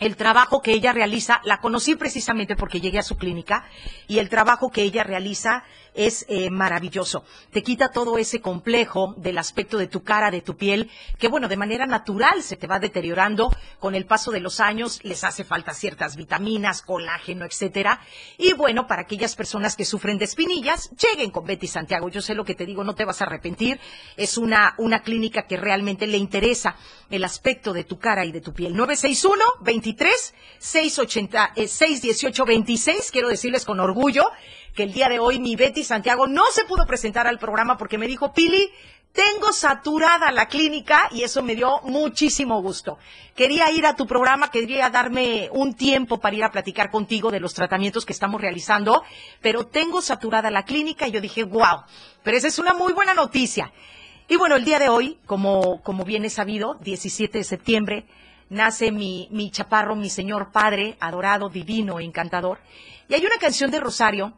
[SPEAKER 3] el trabajo que ella realiza, la conocí precisamente porque llegué a su clínica y el trabajo que ella realiza es eh, maravilloso. Te quita todo ese complejo del aspecto de tu cara, de tu piel, que bueno, de manera natural se te va deteriorando con el paso de los años, les hace falta ciertas vitaminas, colágeno, etcétera. Y bueno, para aquellas personas que sufren de espinillas, lleguen con Betty Santiago. Yo sé lo que te digo, no te vas a arrepentir. Es una, una clínica que realmente le interesa el aspecto de tu cara y de tu piel. 961 23 680 618 26, quiero decirles con orgullo que el día de hoy mi Betty Santiago no se pudo presentar al programa porque me dijo, Pili, tengo saturada la clínica y eso me dio muchísimo gusto. Quería ir a tu programa, quería darme un tiempo para ir a platicar contigo de los tratamientos que estamos realizando, pero tengo saturada la clínica y yo dije, wow, pero esa es una muy buena noticia. Y bueno, el día de hoy, como, como bien es sabido, 17 de septiembre, nace mi, mi chaparro, mi señor padre, adorado, divino, encantador. Y hay una canción de Rosario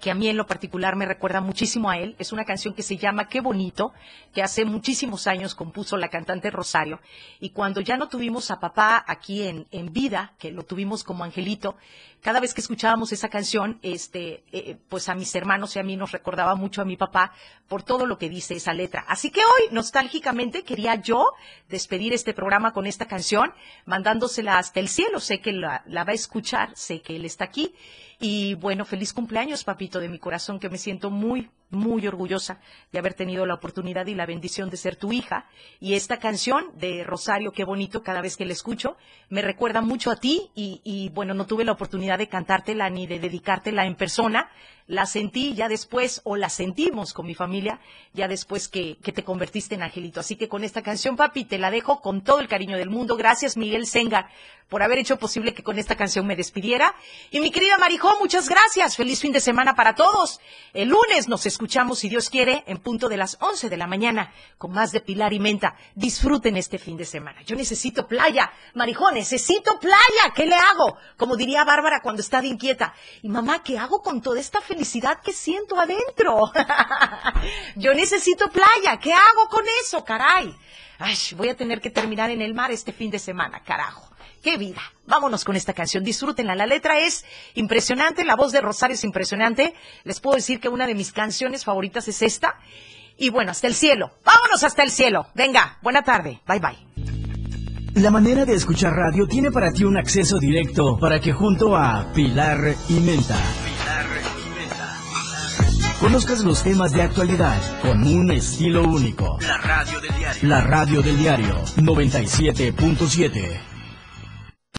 [SPEAKER 3] que a mí en lo particular me recuerda muchísimo a él. Es una canción que se llama Qué bonito, que hace muchísimos años compuso la cantante Rosario. Y cuando ya no tuvimos a papá aquí en, en vida, que lo tuvimos como angelito, cada vez que escuchábamos esa canción, este, eh, pues a mis hermanos y a mí nos recordaba mucho a mi papá por todo lo que dice esa letra. Así que hoy, nostálgicamente, quería yo despedir este programa con esta canción, mandándosela hasta el cielo. Sé que la va a escuchar, sé que él está aquí. Y bueno, feliz cumpleaños, papito de mi corazón, que me siento muy, muy orgullosa de haber tenido la oportunidad y la bendición de ser tu hija. Y esta canción de Rosario, qué bonito, cada vez que la escucho, me recuerda mucho a ti y, bueno, no tuve la oportunidad de cantártela ni de dedicártela en persona. La sentí ya después, o la sentimos con mi familia, ya después que, que te convertiste en angelito. Así que con esta canción, papi, te la dejo con todo el cariño del mundo. Gracias, Miguel Sengar, por haber hecho posible que con esta canción me despidiera. Y mi querida Marijó, muchas gracias. Feliz fin de semana para todos. El lunes nos escuchamos, si Dios quiere, en punto de las 11 de la mañana, con más de Pilar y Menta. Disfruten este fin de semana. Yo necesito playa. Marijó, necesito playa. ¿Qué le hago? Como diría Bárbara cuando está de inquieta. Y mamá, ¿qué hago con toda esta felicidad que siento adentro? [LAUGHS] Yo necesito playa. ¿Qué hago con eso, caray? Ay, voy a tener que terminar en el mar este fin de semana, carajo. ¡Qué vida! Vámonos con esta canción, disfrútenla. La letra es impresionante, la voz de Rosario es impresionante. Les puedo decir que una de mis canciones favoritas es esta. Y bueno, hasta el cielo. Vámonos hasta el cielo. Venga, buena tarde. Bye bye.
[SPEAKER 1] La manera de escuchar radio tiene para ti un acceso directo para que junto a Pilar y Menta conozcas los temas de actualidad con un estilo único.
[SPEAKER 2] La radio del diario.
[SPEAKER 1] La radio del diario 97.7.